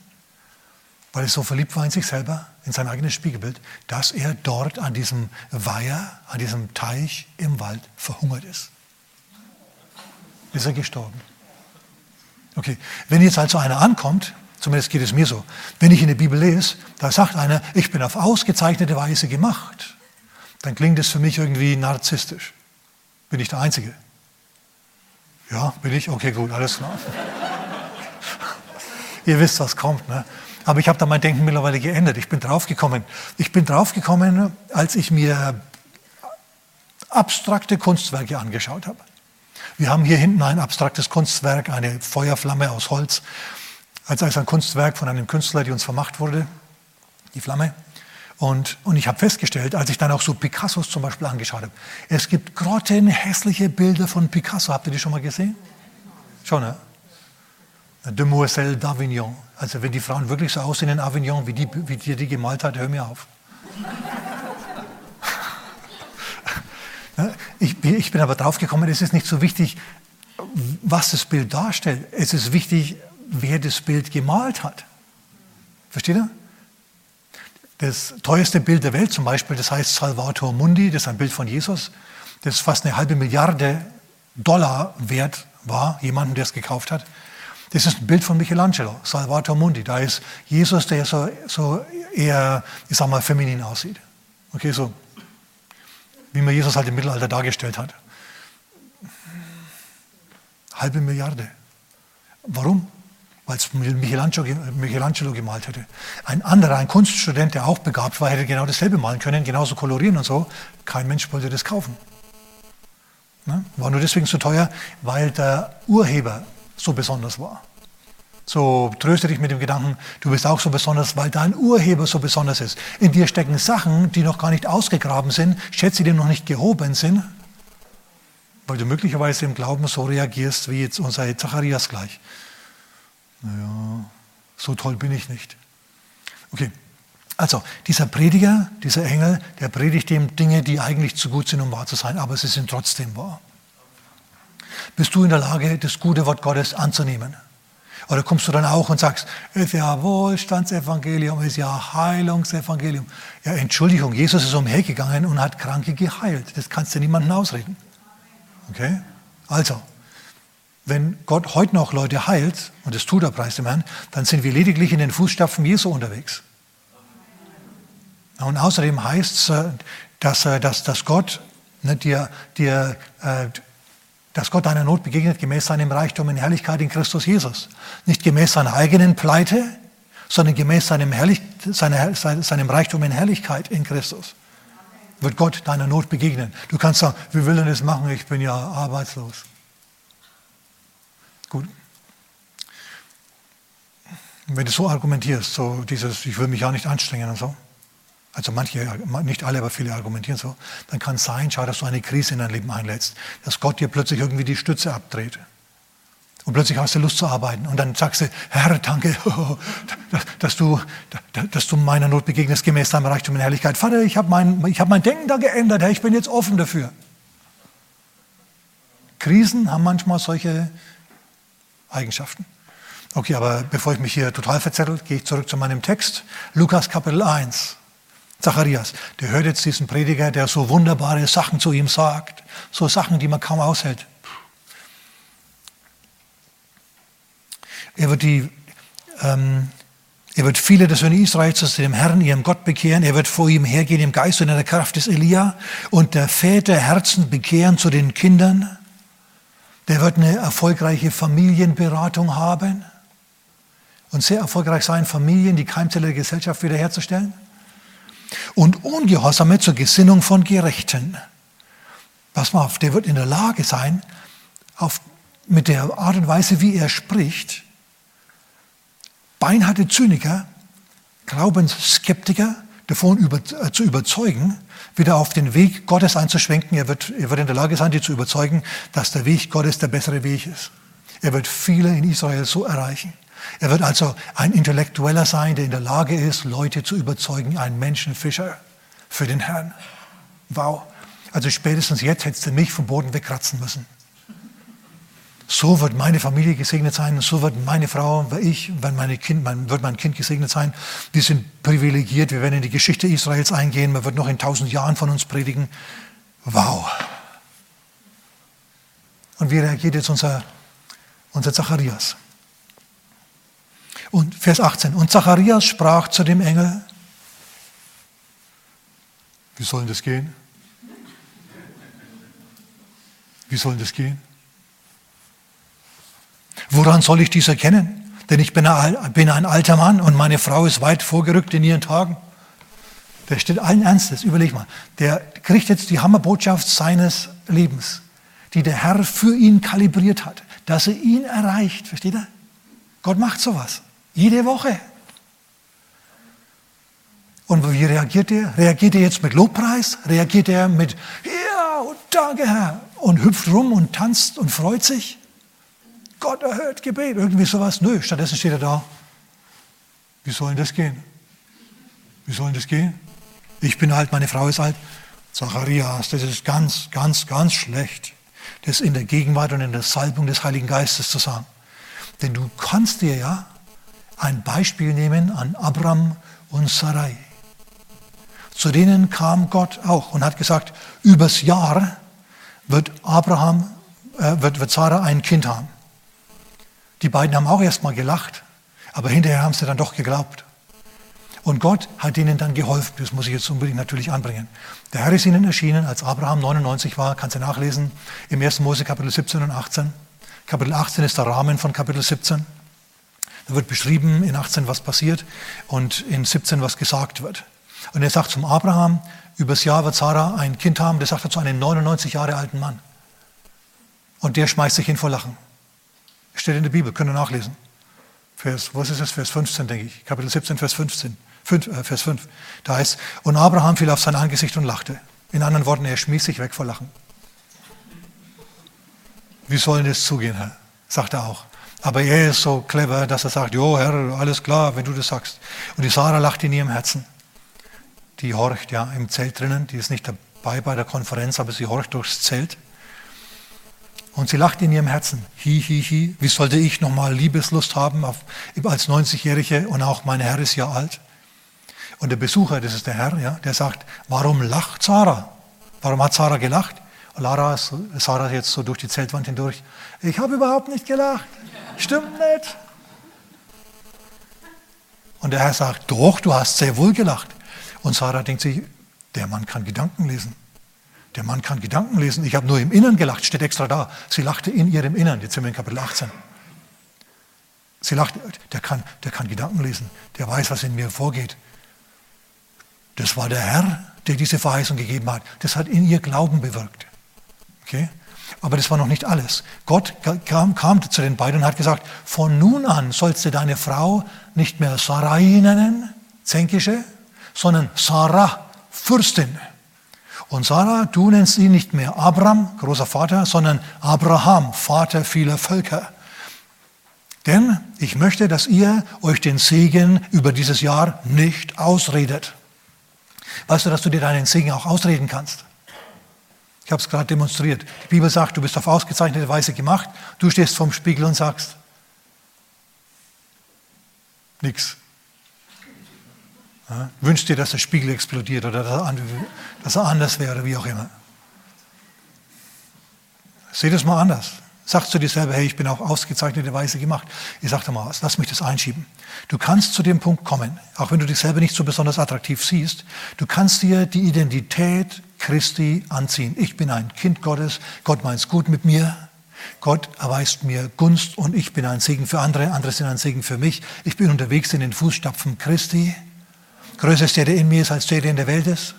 weil er so verliebt war in sich selber, in sein eigenes Spiegelbild, dass er dort an diesem Weiher, an diesem Teich im Wald verhungert ist. Ist er gestorben. Okay, wenn jetzt also einer ankommt Zumindest geht es mir so. Wenn ich in der Bibel lese, da sagt einer, ich bin auf ausgezeichnete Weise gemacht, dann klingt es für mich irgendwie narzisstisch. Bin ich der Einzige? Ja, bin ich? Okay, gut, alles klar. [laughs] Ihr wisst, was kommt. Ne? Aber ich habe da mein Denken mittlerweile geändert. Ich bin draufgekommen. Ich bin draufgekommen, als ich mir abstrakte Kunstwerke angeschaut habe. Wir haben hier hinten ein abstraktes Kunstwerk, eine Feuerflamme aus Holz als, ein Kunstwerk von einem Künstler, die uns vermacht wurde, die Flamme. Und, und ich habe festgestellt, als ich dann auch so Picassos zum Beispiel angeschaut habe, es gibt grottenhässliche Bilder von Picasso. Habt ihr die schon mal gesehen? Schon, ne? Demoiselle d'Avignon. Also wenn die Frauen wirklich so aussehen in Avignon, wie die, wie die, die gemalt hat, hör mir auf. Ich, ich bin aber draufgekommen, es ist nicht so wichtig, was das Bild darstellt. Es ist wichtig, wer das Bild gemalt hat. Versteht ihr? Das teuerste Bild der Welt zum Beispiel, das heißt Salvator Mundi, das ist ein Bild von Jesus, das fast eine halbe Milliarde Dollar wert war, jemanden, der es gekauft hat. Das ist ein Bild von Michelangelo, Salvator Mundi. Da ist Jesus, der so, so eher, ich sag mal, feminin aussieht. Okay, so wie man Jesus halt im Mittelalter dargestellt hat. Halbe Milliarde. Warum? weil es Michelangelo, gemalt hätte. Ein anderer, ein Kunststudent, der auch begabt war, hätte genau dasselbe malen können, genauso kolorieren und so. Kein Mensch wollte das kaufen. Ne? War nur deswegen so teuer, weil der Urheber so besonders war. So tröste dich mit dem Gedanken, du bist auch so besonders, weil dein Urheber so besonders ist. In dir stecken Sachen, die noch gar nicht ausgegraben sind, schätze, die noch nicht gehoben sind, weil du möglicherweise im Glauben so reagierst wie jetzt unser Zacharias gleich. Naja, so toll bin ich nicht. Okay, also dieser Prediger, dieser Engel, der predigt ihm Dinge, die eigentlich zu gut sind, um wahr zu sein, aber sie sind trotzdem wahr. Bist du in der Lage, das gute Wort Gottes anzunehmen? Oder kommst du dann auch und sagst, es ist ja Wohlstandsevangelium, es ist ja Heilungsevangelium. Ja, Entschuldigung, Jesus ist umhergegangen und hat Kranke geheilt. Das kannst du niemandem ausreden. Okay? Also, wenn Gott heute noch Leute heilt, und das tut er, preis dem Herrn, dann sind wir lediglich in den Fußstapfen Jesu unterwegs. Und außerdem heißt es, äh, dass, äh, dass, dass Gott ne, dir, dir äh, dass Gott deiner Not begegnet gemäß seinem Reichtum in Herrlichkeit in Christus Jesus. Nicht gemäß seiner eigenen Pleite, sondern gemäß seinem, Herrlich seiner, seinem Reichtum in Herrlichkeit in Christus. Wird Gott deiner Not begegnen. Du kannst sagen, wie will er das machen? Ich bin ja arbeitslos. Gut. Wenn du so argumentierst, so dieses, ich will mich ja nicht anstrengen und so, also manche, nicht alle, aber viele argumentieren so, dann kann es sein, schau, dass du eine Krise in dein Leben einlädst, dass Gott dir plötzlich irgendwie die Stütze abdreht. Und plötzlich hast du Lust zu arbeiten. Und dann sagst du, Herr, danke, [laughs] dass du, dass du meiner Not begegnest, gemäß deinem Reichtum in Herrlichkeit. Vater, ich habe mein, hab mein Denken da geändert, Herr, ich bin jetzt offen dafür. Krisen haben manchmal solche Eigenschaften. Okay, aber bevor ich mich hier total verzettel, gehe ich zurück zu meinem Text. Lukas Kapitel 1. Zacharias, der hört jetzt diesen Prediger, der so wunderbare Sachen zu ihm sagt. So Sachen, die man kaum aushält. Er wird, die, ähm, er wird viele der Söhne Israels zu dem Herrn, ihrem Gott, bekehren. Er wird vor ihm hergehen im Geist und in der Kraft des Elia und der Väter Herzen bekehren zu den Kindern. Der wird eine erfolgreiche Familienberatung haben und sehr erfolgreich sein, Familien, die Keimzelle der Gesellschaft wiederherzustellen und Ungehorsame zur Gesinnung von Gerechten. Pass mal auf, der wird in der Lage sein, auf, mit der Art und Weise, wie er spricht, beinharte Zyniker, Glaubensskeptiker davon über, äh, zu überzeugen, wieder auf den Weg Gottes einzuschwenken. Er wird, er wird in der Lage sein, die zu überzeugen, dass der Weg Gottes der bessere Weg ist. Er wird viele in Israel so erreichen. Er wird also ein Intellektueller sein, der in der Lage ist, Leute zu überzeugen, ein Menschenfischer für den Herrn. Wow. Also spätestens jetzt hättest du mich vom Boden wegkratzen müssen. So wird meine Familie gesegnet sein, so wird meine Frau, ich, wenn meine kind, mein, wird mein Kind gesegnet sein. Wir sind privilegiert, wir werden in die Geschichte Israels eingehen, man wird noch in tausend Jahren von uns predigen. Wow. Und wie reagiert jetzt unser, unser Zacharias? Und Vers 18. Und Zacharias sprach zu dem Engel, wie soll das gehen? Wie soll das gehen? Woran soll ich dies erkennen? Denn ich bin ein alter Mann und meine Frau ist weit vorgerückt in ihren Tagen. Der steht allen Ernstes, überleg mal. Der kriegt jetzt die Hammerbotschaft seines Lebens, die der Herr für ihn kalibriert hat, dass er ihn erreicht. Versteht er? Gott macht sowas. Jede Woche. Und wie reagiert er? Reagiert er jetzt mit Lobpreis? Reagiert er mit, ja, und danke Herr, und hüpft rum und tanzt und freut sich? Gott erhört Gebet, irgendwie sowas. Nö, stattdessen steht er da. Wie soll denn das gehen? Wie soll denn das gehen? Ich bin alt, meine Frau ist alt. Zacharias, das ist ganz, ganz, ganz schlecht, das in der Gegenwart und in der Salbung des Heiligen Geistes zu sagen. Denn du kannst dir ja ein Beispiel nehmen an Abram und Sarai. Zu denen kam Gott auch und hat gesagt, übers Jahr wird Abraham, äh, wird, wird Sarah ein Kind haben. Die beiden haben auch erstmal gelacht, aber hinterher haben sie dann doch geglaubt. Und Gott hat ihnen dann geholfen. Das muss ich jetzt unbedingt natürlich anbringen. Der Herr ist ihnen erschienen, als Abraham 99 war, kannst du nachlesen, im 1. Mose Kapitel 17 und 18. Kapitel 18 ist der Rahmen von Kapitel 17. Da wird beschrieben in 18, was passiert und in 17, was gesagt wird. Und er sagt zum Abraham, übers Jahr wird Sarah ein Kind haben, das sagt er zu einem 99 Jahre alten Mann. Und der schmeißt sich hin vor Lachen. Steht in der Bibel, könnt ihr nachlesen. Vers, was ist das? Vers 15, denke ich. Kapitel 17, Vers 15. 5, äh, Vers 5. Da heißt, und Abraham fiel auf sein Angesicht und lachte. In anderen Worten, er schmiss sich weg vor Lachen. Wie soll das zugehen, Herr? Sagt er auch. Aber er ist so clever, dass er sagt, jo Herr, alles klar, wenn du das sagst. Und die Sarah lacht in ihrem Herzen. Die horcht ja im Zelt drinnen, die ist nicht dabei bei der Konferenz, aber sie horcht durchs Zelt. Und sie lacht in ihrem Herzen. Hi, hi, hi. Wie sollte ich nochmal Liebeslust haben auf, als 90-Jährige und auch mein Herr ist ja alt. Und der Besucher, das ist der Herr, ja, der sagt, warum lacht Sarah? Warum hat Sarah gelacht? Lara, Sarah jetzt so durch die Zeltwand hindurch. Ich habe überhaupt nicht gelacht. Stimmt nicht. Und der Herr sagt, doch, du hast sehr wohl gelacht. Und Sarah denkt sich, der Mann kann Gedanken lesen. Der Mann kann Gedanken lesen. Ich habe nur im Innern gelacht, steht extra da. Sie lachte in ihrem Innern. Jetzt sind wir in Kapitel 18. Sie lacht, der kann, der kann Gedanken lesen. Der weiß, was in mir vorgeht. Das war der Herr, der diese Verheißung gegeben hat. Das hat in ihr Glauben bewirkt. Okay? Aber das war noch nicht alles. Gott kam, kam, zu den beiden und hat gesagt, von nun an sollst du deine Frau nicht mehr Sarai nennen, Zänkische, sondern Sarah, Fürstin. Und Sarah, du nennst ihn nicht mehr Abraham, großer Vater, sondern Abraham, Vater vieler Völker. Denn ich möchte, dass ihr euch den Segen über dieses Jahr nicht ausredet. Weißt du, dass du dir deinen Segen auch ausreden kannst? Ich habe es gerade demonstriert. Die Bibel sagt, du bist auf ausgezeichnete Weise gemacht. Du stehst vorm Spiegel und sagst, nichts. Ja, wünschst dir, dass der Spiegel explodiert oder dass er anders wäre, wie auch immer. Seh das mal anders. Sagst du dir selber, hey, ich bin auf ausgezeichnete Weise gemacht. Ich sag dir mal was, lass mich das einschieben. Du kannst zu dem Punkt kommen, auch wenn du dich selber nicht so besonders attraktiv siehst, du kannst dir die Identität Christi anziehen. Ich bin ein Kind Gottes, Gott meint es gut mit mir, Gott erweist mir Gunst und ich bin ein Segen für andere, andere sind ein Segen für mich. Ich bin unterwegs in den Fußstapfen Christi. Größer ist der, der in mir ist, als der, der in der Welt ist.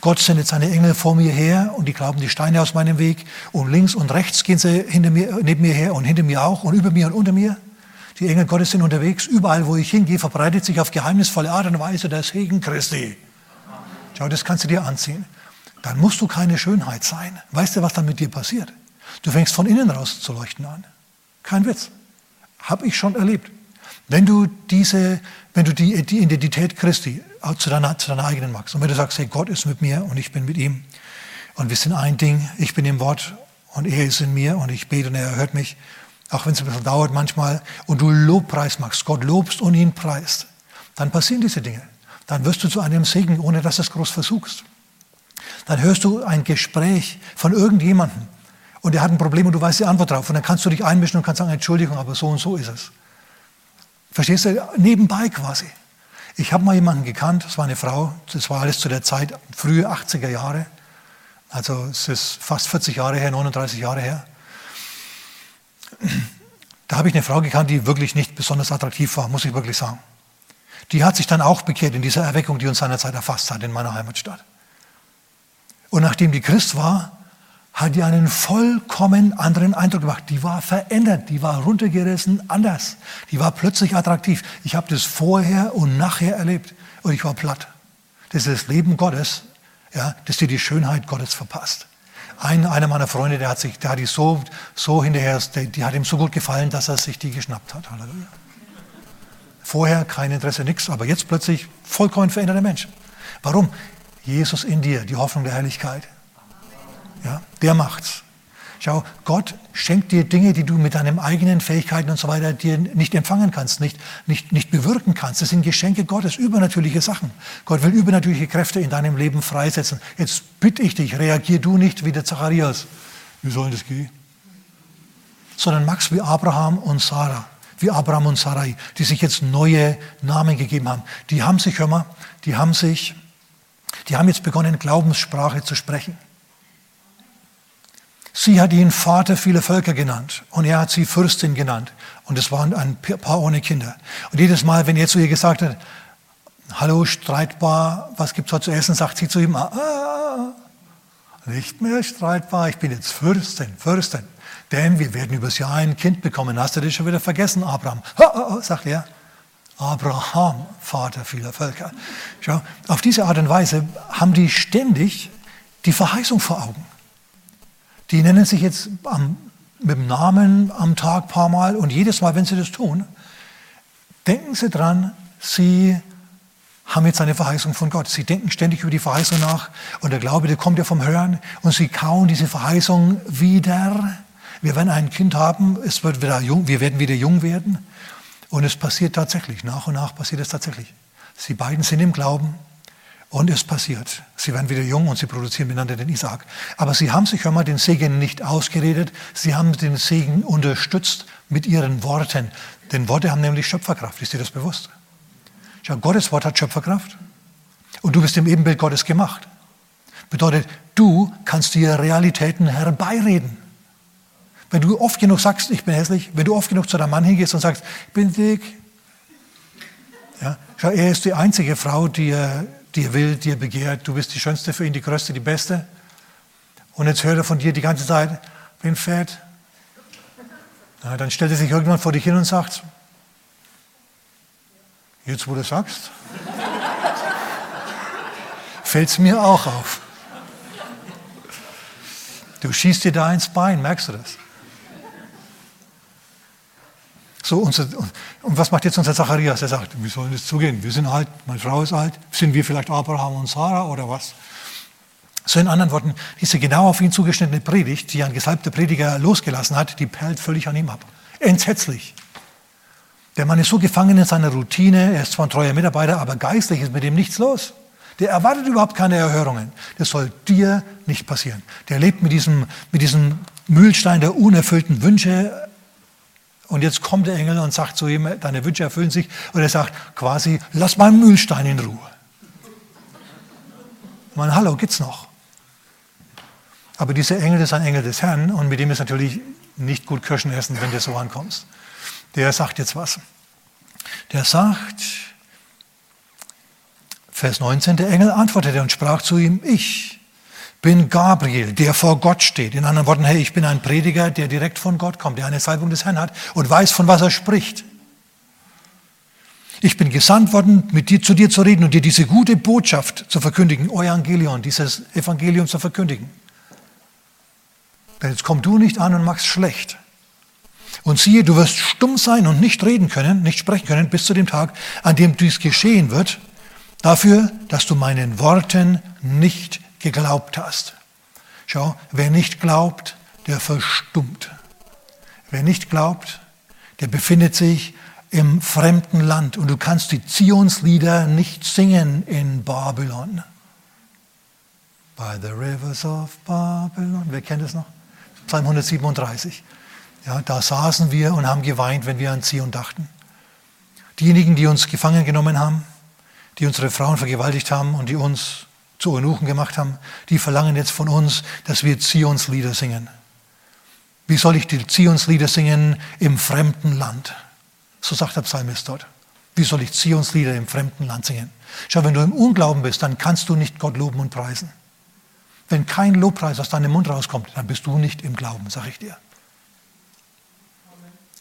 Gott sendet seine Engel vor mir her und die glauben die Steine aus meinem Weg und links und rechts gehen sie hinter mir, neben mir her und hinter mir auch und über mir und unter mir. Die Engel Gottes sind unterwegs. Überall, wo ich hingehe, verbreitet sich auf geheimnisvolle Art und Weise der Segen Christi. Schau, das kannst du dir anziehen. Dann musst du keine Schönheit sein. Weißt du, was dann mit dir passiert? Du fängst von innen raus zu leuchten an. Kein Witz. Habe ich schon erlebt. Wenn du diese, wenn du die, die Identität Christi zu deiner, zu deiner eigenen machst und wenn du sagst, hey, Gott ist mit mir und ich bin mit ihm und wir sind ein Ding, ich bin im Wort und er ist in mir und ich bete und er hört mich, auch wenn es ein bisschen dauert manchmal, und du Lobpreis machst, Gott lobst und ihn preist, dann passieren diese Dinge. Dann wirst du zu einem Segen, ohne dass du es groß versuchst. Dann hörst du ein Gespräch von irgendjemandem und der hat ein Problem und du weißt die Antwort drauf und dann kannst du dich einmischen und kannst sagen, Entschuldigung, aber so und so ist es. Verstehst du? Nebenbei quasi. Ich habe mal jemanden gekannt, das war eine Frau, das war alles zu der Zeit, frühe 80er Jahre. Also es ist fast 40 Jahre her, 39 Jahre her. Da habe ich eine Frau gekannt, die wirklich nicht besonders attraktiv war, muss ich wirklich sagen. Die hat sich dann auch bekehrt in dieser Erweckung, die uns seinerzeit erfasst hat in meiner Heimatstadt. Und nachdem die Christ war, hat die einen vollkommen anderen Eindruck gemacht. Die war verändert, die war runtergerissen, anders. Die war plötzlich attraktiv. Ich habe das vorher und nachher erlebt und ich war platt. Das ist das Leben Gottes, ja, das dir die Schönheit Gottes verpasst. Ein, einer meiner Freunde, der hat sich, der hat die so, so hinterher, die, die hat ihm so gut gefallen, dass er sich die geschnappt hat. Halleluja. Vorher kein Interesse, nichts, aber jetzt plötzlich vollkommen veränderter Mensch. Warum? Jesus in dir, die Hoffnung der Herrlichkeit. Ja, der macht's. Schau, Gott schenkt dir Dinge, die du mit deinen eigenen Fähigkeiten und so weiter dir nicht empfangen kannst, nicht, nicht, nicht bewirken kannst. Das sind Geschenke Gottes, übernatürliche Sachen. Gott will übernatürliche Kräfte in deinem Leben freisetzen. Jetzt bitte ich dich, reagier du nicht wie der Zacharias. Wie soll das gehen? Sondern mach's wie Abraham und Sarah, wie Abraham und Sarai, die sich jetzt neue Namen gegeben haben. Die haben sich, hör mal, die haben sich, die haben jetzt begonnen, Glaubenssprache zu sprechen. Sie hat ihn Vater vieler Völker genannt und er hat sie Fürstin genannt. Und es waren ein Paar ohne Kinder. Und jedes Mal, wenn er zu ihr gesagt hat, hallo, streitbar, was gibt's heute zu essen, sagt sie zu ihm, ah, ah, nicht mehr streitbar, ich bin jetzt Fürstin, Fürstin. Denn wir werden übers Jahr ein Kind bekommen. Hast du das schon wieder vergessen, Abraham? Ah, ah, ah, sagt er. Abraham, Vater vieler Völker. Schau, auf diese Art und Weise haben die ständig die Verheißung vor Augen. Die nennen sich jetzt am, mit dem Namen am Tag ein paar Mal und jedes Mal, wenn sie das tun, denken sie dran, sie haben jetzt eine Verheißung von Gott. Sie denken ständig über die Verheißung nach und der Glaube, der kommt ja vom Hören und sie kauen diese Verheißung wieder. Wir werden ein Kind haben, es wird wieder jung, wir werden wieder jung werden und es passiert tatsächlich, nach und nach passiert es tatsächlich. Sie beiden sind im Glauben, und es passiert. Sie werden wieder jung und sie produzieren miteinander den Isaac. Aber sie haben sich, hör mal, den Segen nicht ausgeredet. Sie haben den Segen unterstützt mit ihren Worten. Denn Worte haben nämlich Schöpferkraft. Ist dir das bewusst? Schau, Gottes Wort hat Schöpferkraft. Und du bist im Ebenbild Gottes gemacht. Bedeutet, du kannst dir Realitäten herbeireden. Wenn du oft genug sagst, ich bin hässlich, wenn du oft genug zu deinem Mann hingehst und sagst, ich bin dick, ja, schau, er ist die einzige Frau, die er, die er will, die er begehrt. Du bist die Schönste für ihn, die Größte, die Beste. Und jetzt hört er von dir die ganze Zeit, bin fett. Ja, dann stellt er sich irgendwann vor dich hin und sagt, jetzt wo du sagst, [laughs] fällt es mir auch auf. Du schießt dir da ins Bein, merkst du das? So, unser, und was macht jetzt unser Zacharias? Er sagt, wie soll das zugehen? Wir sind alt, meine Frau ist alt. Sind wir vielleicht Abraham und Sarah oder was? So in anderen Worten, diese genau auf ihn zugeschnittene Predigt, die ein gesalbter Prediger losgelassen hat, die perlt völlig an ihm ab. Entsetzlich. Der Mann ist so gefangen in seiner Routine, er ist zwar ein treuer Mitarbeiter, aber geistlich ist mit ihm nichts los. Der erwartet überhaupt keine Erhörungen. Das soll dir nicht passieren. Der lebt mit diesem, mit diesem Mühlstein der unerfüllten Wünsche und jetzt kommt der Engel und sagt zu ihm, deine Wünsche erfüllen sich. Und er sagt quasi, lass meinen Mühlstein in Ruhe. Ich meine, hallo, geht's noch? Aber dieser Engel ist ein Engel des Herrn und mit dem ist natürlich nicht gut Kirschen essen, wenn du so ankommst. Der sagt jetzt was. Der sagt, Vers 19, der Engel antwortete und sprach zu ihm, ich bin Gabriel, der vor Gott steht. In anderen Worten, hey, ich bin ein Prediger, der direkt von Gott kommt, der eine Salbung des Herrn hat und weiß, von was er spricht. Ich bin gesandt worden, mit dir, zu dir zu reden und dir diese gute Botschaft zu verkündigen, Evangelion, dieses Evangelium zu verkündigen. Denn jetzt komm du nicht an und machst schlecht. Und siehe, du wirst stumm sein und nicht reden können, nicht sprechen können, bis zu dem Tag, an dem dies geschehen wird, dafür, dass du meinen Worten nicht geglaubt hast. Schau, wer nicht glaubt, der verstummt. Wer nicht glaubt, der befindet sich im fremden Land und du kannst die Zionslieder nicht singen in Babylon. By the rivers of Babylon. Wer kennt es noch? Psalm 137. Ja, da saßen wir und haben geweint, wenn wir an Zion dachten. Diejenigen, die uns gefangen genommen haben, die unsere Frauen vergewaltigt haben und die uns zu Eunuchen gemacht haben, die verlangen jetzt von uns, dass wir Zionslieder singen. Wie soll ich die Zionslieder singen im fremden Land? So sagt der Psalmist dort. Wie soll ich Zionslieder im fremden Land singen? Schau, wenn du im Unglauben bist, dann kannst du nicht Gott loben und preisen. Wenn kein Lobpreis aus deinem Mund rauskommt, dann bist du nicht im Glauben, sag ich dir.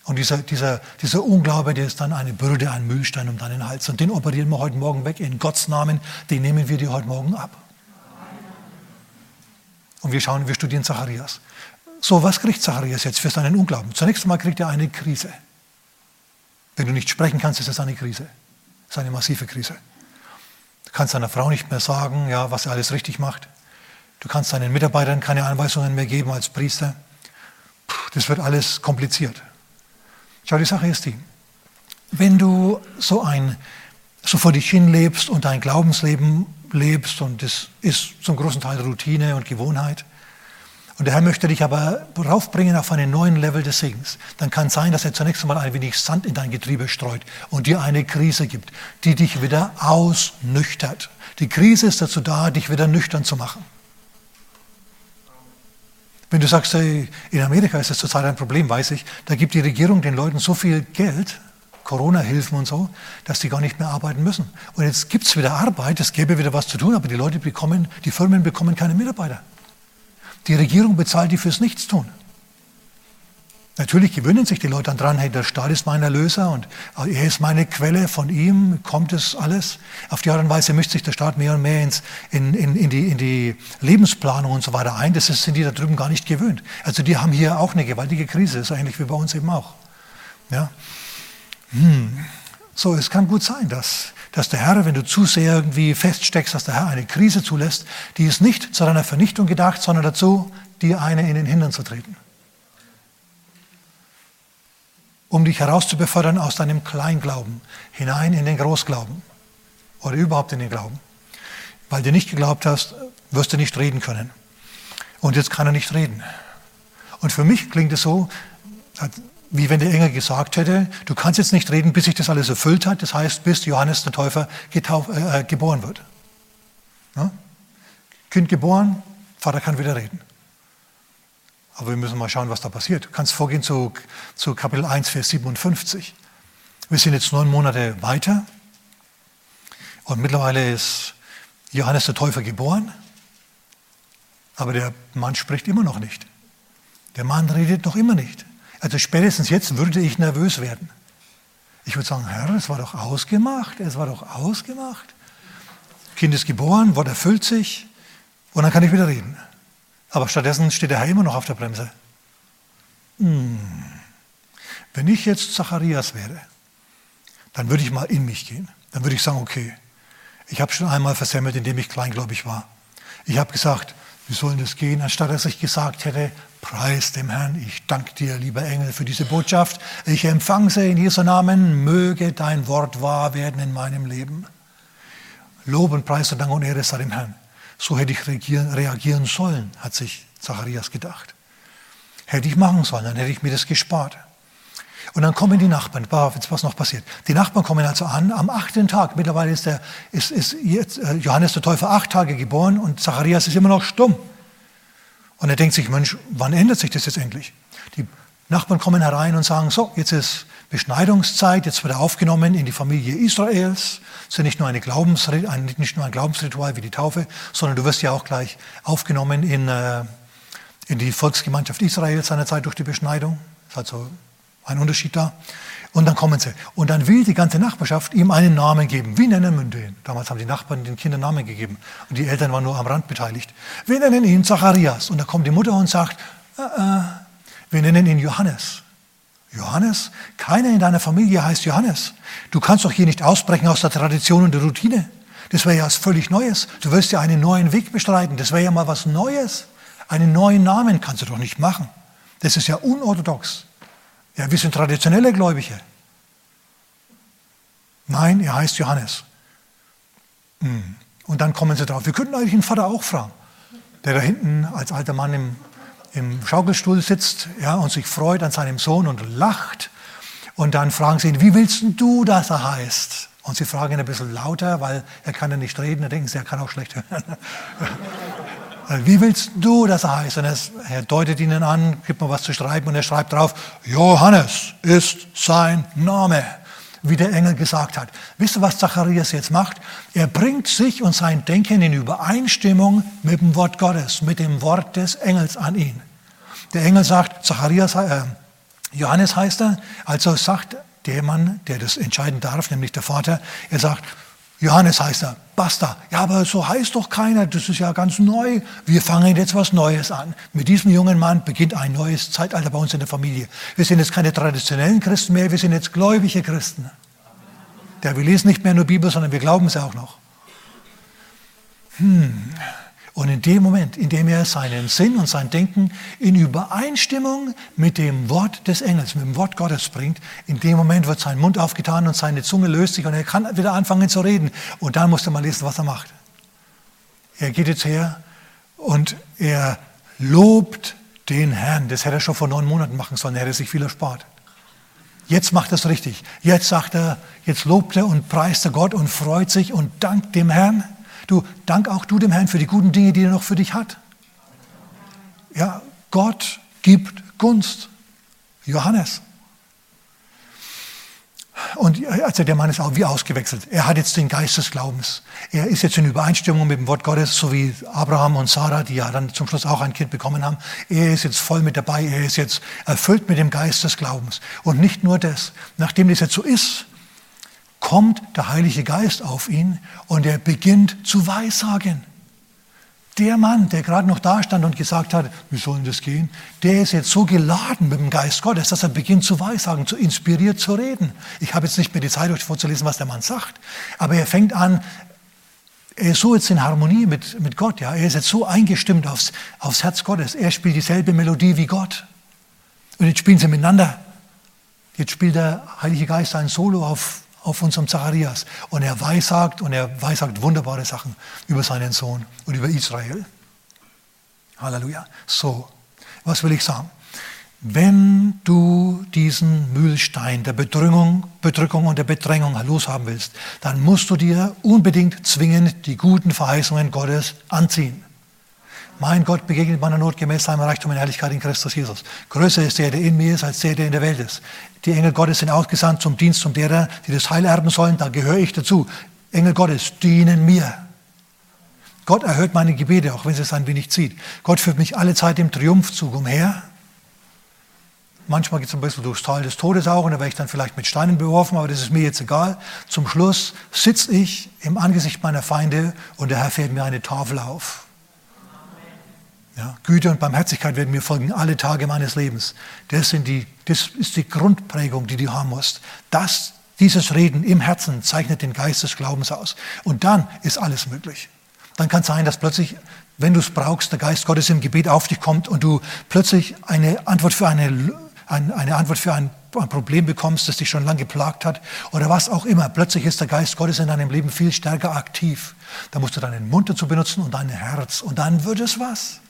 Und dieser, dieser, dieser Unglaube, der ist dann eine Bürde, ein Mühlstein um deinen Hals. Und den operieren wir heute Morgen weg in Gottes Namen. Den nehmen wir dir heute Morgen ab. Und wir schauen, wir studieren Zacharias. So, was kriegt Zacharias jetzt für seinen Unglauben? Zunächst einmal kriegt er eine Krise. Wenn du nicht sprechen kannst, ist es eine Krise. Das ist eine massive Krise. Du kannst deiner Frau nicht mehr sagen, ja, was er alles richtig macht. Du kannst deinen Mitarbeitern keine Anweisungen mehr geben als Priester. Puh, das wird alles kompliziert. Schau, die Sache ist die, wenn du so ein, so vor dich hin lebst und dein Glaubensleben lebst und das ist zum großen Teil Routine und Gewohnheit, und der Herr möchte dich aber raufbringen auf einen neuen Level des Segens. Dann kann sein, dass er zunächst einmal ein wenig Sand in dein Getriebe streut und dir eine Krise gibt, die dich wieder ausnüchtert. Die Krise ist dazu da, dich wieder nüchtern zu machen. Wenn du sagst, in Amerika ist das zurzeit ein Problem, weiß ich, da gibt die Regierung den Leuten so viel Geld, Corona-Hilfen und so, dass die gar nicht mehr arbeiten müssen. Und jetzt gibt es wieder Arbeit, es gäbe wieder was zu tun, aber die Leute bekommen, die Firmen bekommen keine Mitarbeiter. Die Regierung bezahlt die fürs Nichtstun. Natürlich gewöhnen sich die Leute daran, hey, der Staat ist mein Erlöser und er ist meine Quelle, von ihm kommt es alles. Auf die Art und Weise mischt sich der Staat mehr und mehr ins, in, in, in, die, in die Lebensplanung und so weiter ein. Das sind die da drüben gar nicht gewöhnt. Also die haben hier auch eine gewaltige Krise, das ist eigentlich wie bei uns eben auch. Ja? Hm. So, es kann gut sein, dass, dass der Herr, wenn du zu sehr irgendwie feststeckst, dass der Herr eine Krise zulässt, die ist nicht zu deiner Vernichtung gedacht, sondern dazu, dir eine in den Hintern zu treten. Um dich herauszubefördern aus deinem Kleinglauben hinein in den Großglauben oder überhaupt in den Glauben. Weil du nicht geglaubt hast, wirst du nicht reden können. Und jetzt kann er nicht reden. Und für mich klingt es so, wie wenn der Engel gesagt hätte, du kannst jetzt nicht reden, bis sich das alles erfüllt hat, das heißt, bis Johannes der Täufer getauf, äh, geboren wird. Ja? Kind geboren, Vater kann wieder reden. Aber wir müssen mal schauen, was da passiert. Du kannst vorgehen zu, zu Kapitel 1, Vers 57. Wir sind jetzt neun Monate weiter und mittlerweile ist Johannes der Täufer geboren, aber der Mann spricht immer noch nicht. Der Mann redet noch immer nicht. Also spätestens jetzt würde ich nervös werden. Ich würde sagen, Herr, es war doch ausgemacht, es war doch ausgemacht. Kind ist geboren, Wort erfüllt sich und dann kann ich wieder reden. Aber stattdessen steht der Herr immer noch auf der Bremse. Hm. Wenn ich jetzt Zacharias wäre, dann würde ich mal in mich gehen. Dann würde ich sagen, okay, ich habe schon einmal versemmelt, indem ich kleingläubig war. Ich habe gesagt, wie soll das gehen, anstatt dass ich gesagt hätte, preis dem Herrn, ich danke dir, lieber Engel, für diese Botschaft. Ich empfange sie in Jesu Namen, möge dein Wort wahr werden in meinem Leben. Lob und Preis und Dank und Ehre sei dem Herrn. So hätte ich reagieren, sollen, hat sich Zacharias gedacht. Hätte ich machen sollen, dann hätte ich mir das gespart. Und dann kommen die Nachbarn, jetzt was noch passiert. Die Nachbarn kommen also an, am achten Tag, mittlerweile ist, der, ist, ist jetzt, äh, Johannes der Täufer acht Tage geboren und Zacharias ist immer noch stumm. Und er denkt sich, Mensch, wann ändert sich das jetzt endlich? Die Nachbarn kommen herein und sagen, so, jetzt ist Beschneidungszeit, jetzt wird er aufgenommen in die Familie Israels. Das ist ja nicht nur, eine nicht nur ein Glaubensritual wie die Taufe, sondern du wirst ja auch gleich aufgenommen in, äh, in die Volksgemeinschaft Israels seinerzeit durch die Beschneidung. Das ist also ein Unterschied da. Und dann kommen sie. Und dann will die ganze Nachbarschaft ihm einen Namen geben. Wie nennen wir den? Damals haben die Nachbarn den Kindern Namen gegeben. Und die Eltern waren nur am Rand beteiligt. Wir nennen ihn Zacharias. Und da kommt die Mutter und sagt, äh, äh, wir nennen ihn Johannes. Johannes? Keiner in deiner Familie heißt Johannes. Du kannst doch hier nicht ausbrechen aus der Tradition und der Routine. Das wäre ja was völlig Neues. Du wirst ja einen neuen Weg bestreiten. Das wäre ja mal was Neues. Einen neuen Namen kannst du doch nicht machen. Das ist ja unorthodox. Ja, wir sind traditionelle Gläubige. Nein, er heißt Johannes. Hm. Und dann kommen sie drauf. Wir könnten eigentlich den Vater auch fragen, der da hinten als alter Mann im, im Schaukelstuhl sitzt ja, und sich freut an seinem Sohn und lacht. Und dann fragen sie ihn, wie willst du, dass er heißt? Und sie fragen ihn ein bisschen lauter, weil er kann ja nicht reden. Da denken sie, er kann auch schlecht hören. [laughs] Wie willst du, dass er heißt? Und er deutet ihnen an, gibt mir was zu schreiben und er schreibt drauf, Johannes ist sein Name, wie der Engel gesagt hat. Wisst ihr, was Zacharias jetzt macht? Er bringt sich und sein Denken in Übereinstimmung mit dem Wort Gottes, mit dem Wort des Engels an ihn. Der Engel sagt, Zacharias, äh, Johannes heißt er, also sagt der Mann, der das entscheiden darf, nämlich der Vater, er sagt, Johannes heißt er, basta. Ja, aber so heißt doch keiner, das ist ja ganz neu. Wir fangen jetzt was Neues an. Mit diesem jungen Mann beginnt ein neues Zeitalter bei uns in der Familie. Wir sind jetzt keine traditionellen Christen mehr, wir sind jetzt gläubige Christen. Ja, wir lesen nicht mehr nur Bibel, sondern wir glauben es auch noch. Hm. Und in dem Moment, in dem er seinen Sinn und sein Denken in Übereinstimmung mit dem Wort des Engels, mit dem Wort Gottes bringt, in dem Moment wird sein Mund aufgetan und seine Zunge löst sich und er kann wieder anfangen zu reden. Und dann musst du mal lesen, was er macht. Er geht jetzt her und er lobt den Herrn. Das hätte er schon vor neun Monaten machen sollen, er hätte sich viel erspart. Jetzt macht er es richtig. Jetzt sagt er, jetzt lobt er und preist er Gott und freut sich und dankt dem Herrn. Du, dank auch du dem Herrn für die guten Dinge, die er noch für dich hat. Ja, Gott gibt Gunst. Johannes. Und also der Mann ist auch wie ausgewechselt. Er hat jetzt den Geist des Glaubens. Er ist jetzt in Übereinstimmung mit dem Wort Gottes, so wie Abraham und Sarah, die ja dann zum Schluss auch ein Kind bekommen haben. Er ist jetzt voll mit dabei. Er ist jetzt erfüllt mit dem Geist des Glaubens. Und nicht nur das. Nachdem das jetzt so ist, kommt der Heilige Geist auf ihn und er beginnt zu weissagen. Der Mann, der gerade noch da stand und gesagt hat, wie soll das gehen, der ist jetzt so geladen mit dem Geist Gottes, dass er beginnt zu weissagen, zu inspiriert zu reden. Ich habe jetzt nicht mehr die Zeit, euch vorzulesen, was der Mann sagt, aber er fängt an, er ist so jetzt in Harmonie mit, mit Gott, ja. er ist jetzt so eingestimmt aufs, aufs Herz Gottes. Er spielt dieselbe Melodie wie Gott. Und jetzt spielen sie miteinander. Jetzt spielt der Heilige Geist ein Solo auf auf unserem Zacharias. Und er weissagt und er weissagt wunderbare Sachen über seinen Sohn und über Israel. Halleluja. So, was will ich sagen? Wenn du diesen Mühlstein der Bedrückung, Bedrückung und der Bedrängung loshaben willst, dann musst du dir unbedingt zwingend die guten Verheißungen Gottes anziehen. Mein Gott begegnet meiner Not gemäß seinem Reichtum in Herrlichkeit in Christus Jesus. Größer ist der, der in mir ist, als der, der in der Welt ist. Die Engel Gottes sind ausgesandt zum Dienst um derer, die das Heil erben sollen. Da gehöre ich dazu. Engel Gottes dienen mir. Gott erhört meine Gebete, auch wenn es ein wenig zieht. Gott führt mich alle Zeit im Triumphzug umher. Manchmal geht es ein bisschen durchs Tal des Todes auch und da werde ich dann vielleicht mit Steinen beworfen, aber das ist mir jetzt egal. Zum Schluss sitze ich im Angesicht meiner Feinde und der Herr fährt mir eine Tafel auf. Ja, Güte und Barmherzigkeit werden mir folgen alle Tage meines Lebens. Das, sind die, das ist die Grundprägung, die du haben musst. Das, dieses Reden im Herzen zeichnet den Geist des Glaubens aus. Und dann ist alles möglich. Dann kann es sein, dass plötzlich, wenn du es brauchst, der Geist Gottes im Gebet auf dich kommt und du plötzlich eine Antwort für eine, eine Antwort für ein, ein Problem bekommst, das dich schon lange geplagt hat oder was auch immer. Plötzlich ist der Geist Gottes in deinem Leben viel stärker aktiv. Da musst du deinen Mund dazu benutzen und dein Herz und dann wird es was.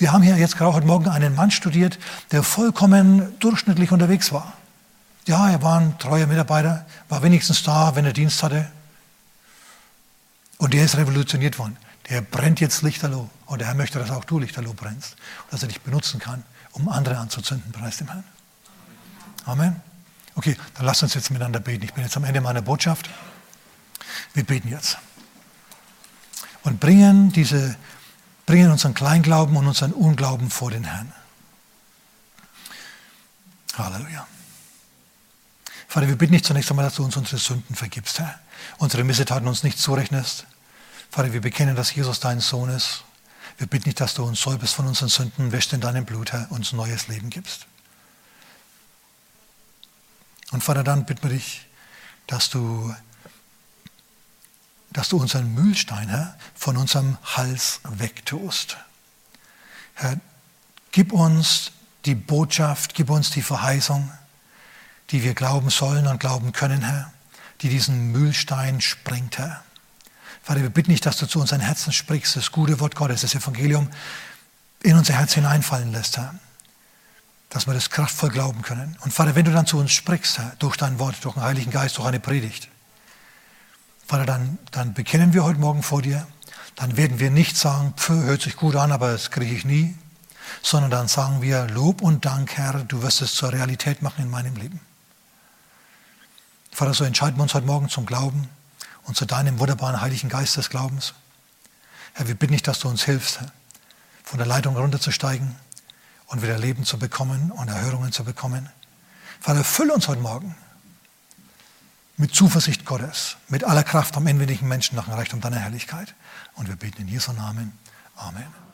Wir haben hier jetzt gerade heute Morgen einen Mann studiert, der vollkommen durchschnittlich unterwegs war. Ja, er war ein treuer Mitarbeiter, war wenigstens da, wenn er Dienst hatte. Und der ist revolutioniert worden. Der brennt jetzt Lichterloh. Und der Herr möchte, dass auch du Lichterloh brennst. Dass er dich benutzen kann, um andere anzuzünden. Preis dem Herrn. Amen. Okay, dann lasst uns jetzt miteinander beten. Ich bin jetzt am Ende meiner Botschaft. Wir beten jetzt. Und bringen diese bringen unseren Kleinglauben und unseren Unglauben vor den Herrn. Halleluja. Vater, wir bitten dich zunächst einmal, dass du uns unsere Sünden vergibst, Herr. Unsere Missetaten uns nicht zurechnest. Vater, wir bekennen, dass Jesus dein Sohn ist. Wir bitten dich, dass du uns säuberst von unseren Sünden, wäscht in deinem Blut, Herr, uns neues Leben gibst. Und Vater, dann bitten wir dich, dass du dass du unseren Mühlstein, Herr, von unserem Hals wegtust. Herr, gib uns die Botschaft, gib uns die Verheißung, die wir glauben sollen und glauben können, Herr, die diesen Mühlstein sprengt, Herr. Vater, wir bitten dich, dass du zu unseren Herzen sprichst, das gute Wort Gottes, das Evangelium in unser Herz hineinfallen lässt, Herr. Dass wir das kraftvoll glauben können. Und Vater, wenn du dann zu uns sprichst, Herr, durch dein Wort, durch den Heiligen Geist, durch eine Predigt, Vater, dann, dann bekennen wir heute Morgen vor dir. Dann werden wir nicht sagen, pf, hört sich gut an, aber das kriege ich nie. Sondern dann sagen wir, Lob und Dank, Herr, du wirst es zur Realität machen in meinem Leben. Vater, so entscheiden wir uns heute Morgen zum Glauben und zu deinem wunderbaren Heiligen Geist des Glaubens. Herr, wir bitten dich, dass du uns hilfst, von der Leitung runterzusteigen und wieder Leben zu bekommen und Erhörungen zu bekommen. Vater, füll uns heute Morgen mit Zuversicht Gottes, mit aller Kraft am inwendigen Menschen nach dem Reichtum deiner Herrlichkeit. Und wir beten in Jesu Namen. Amen.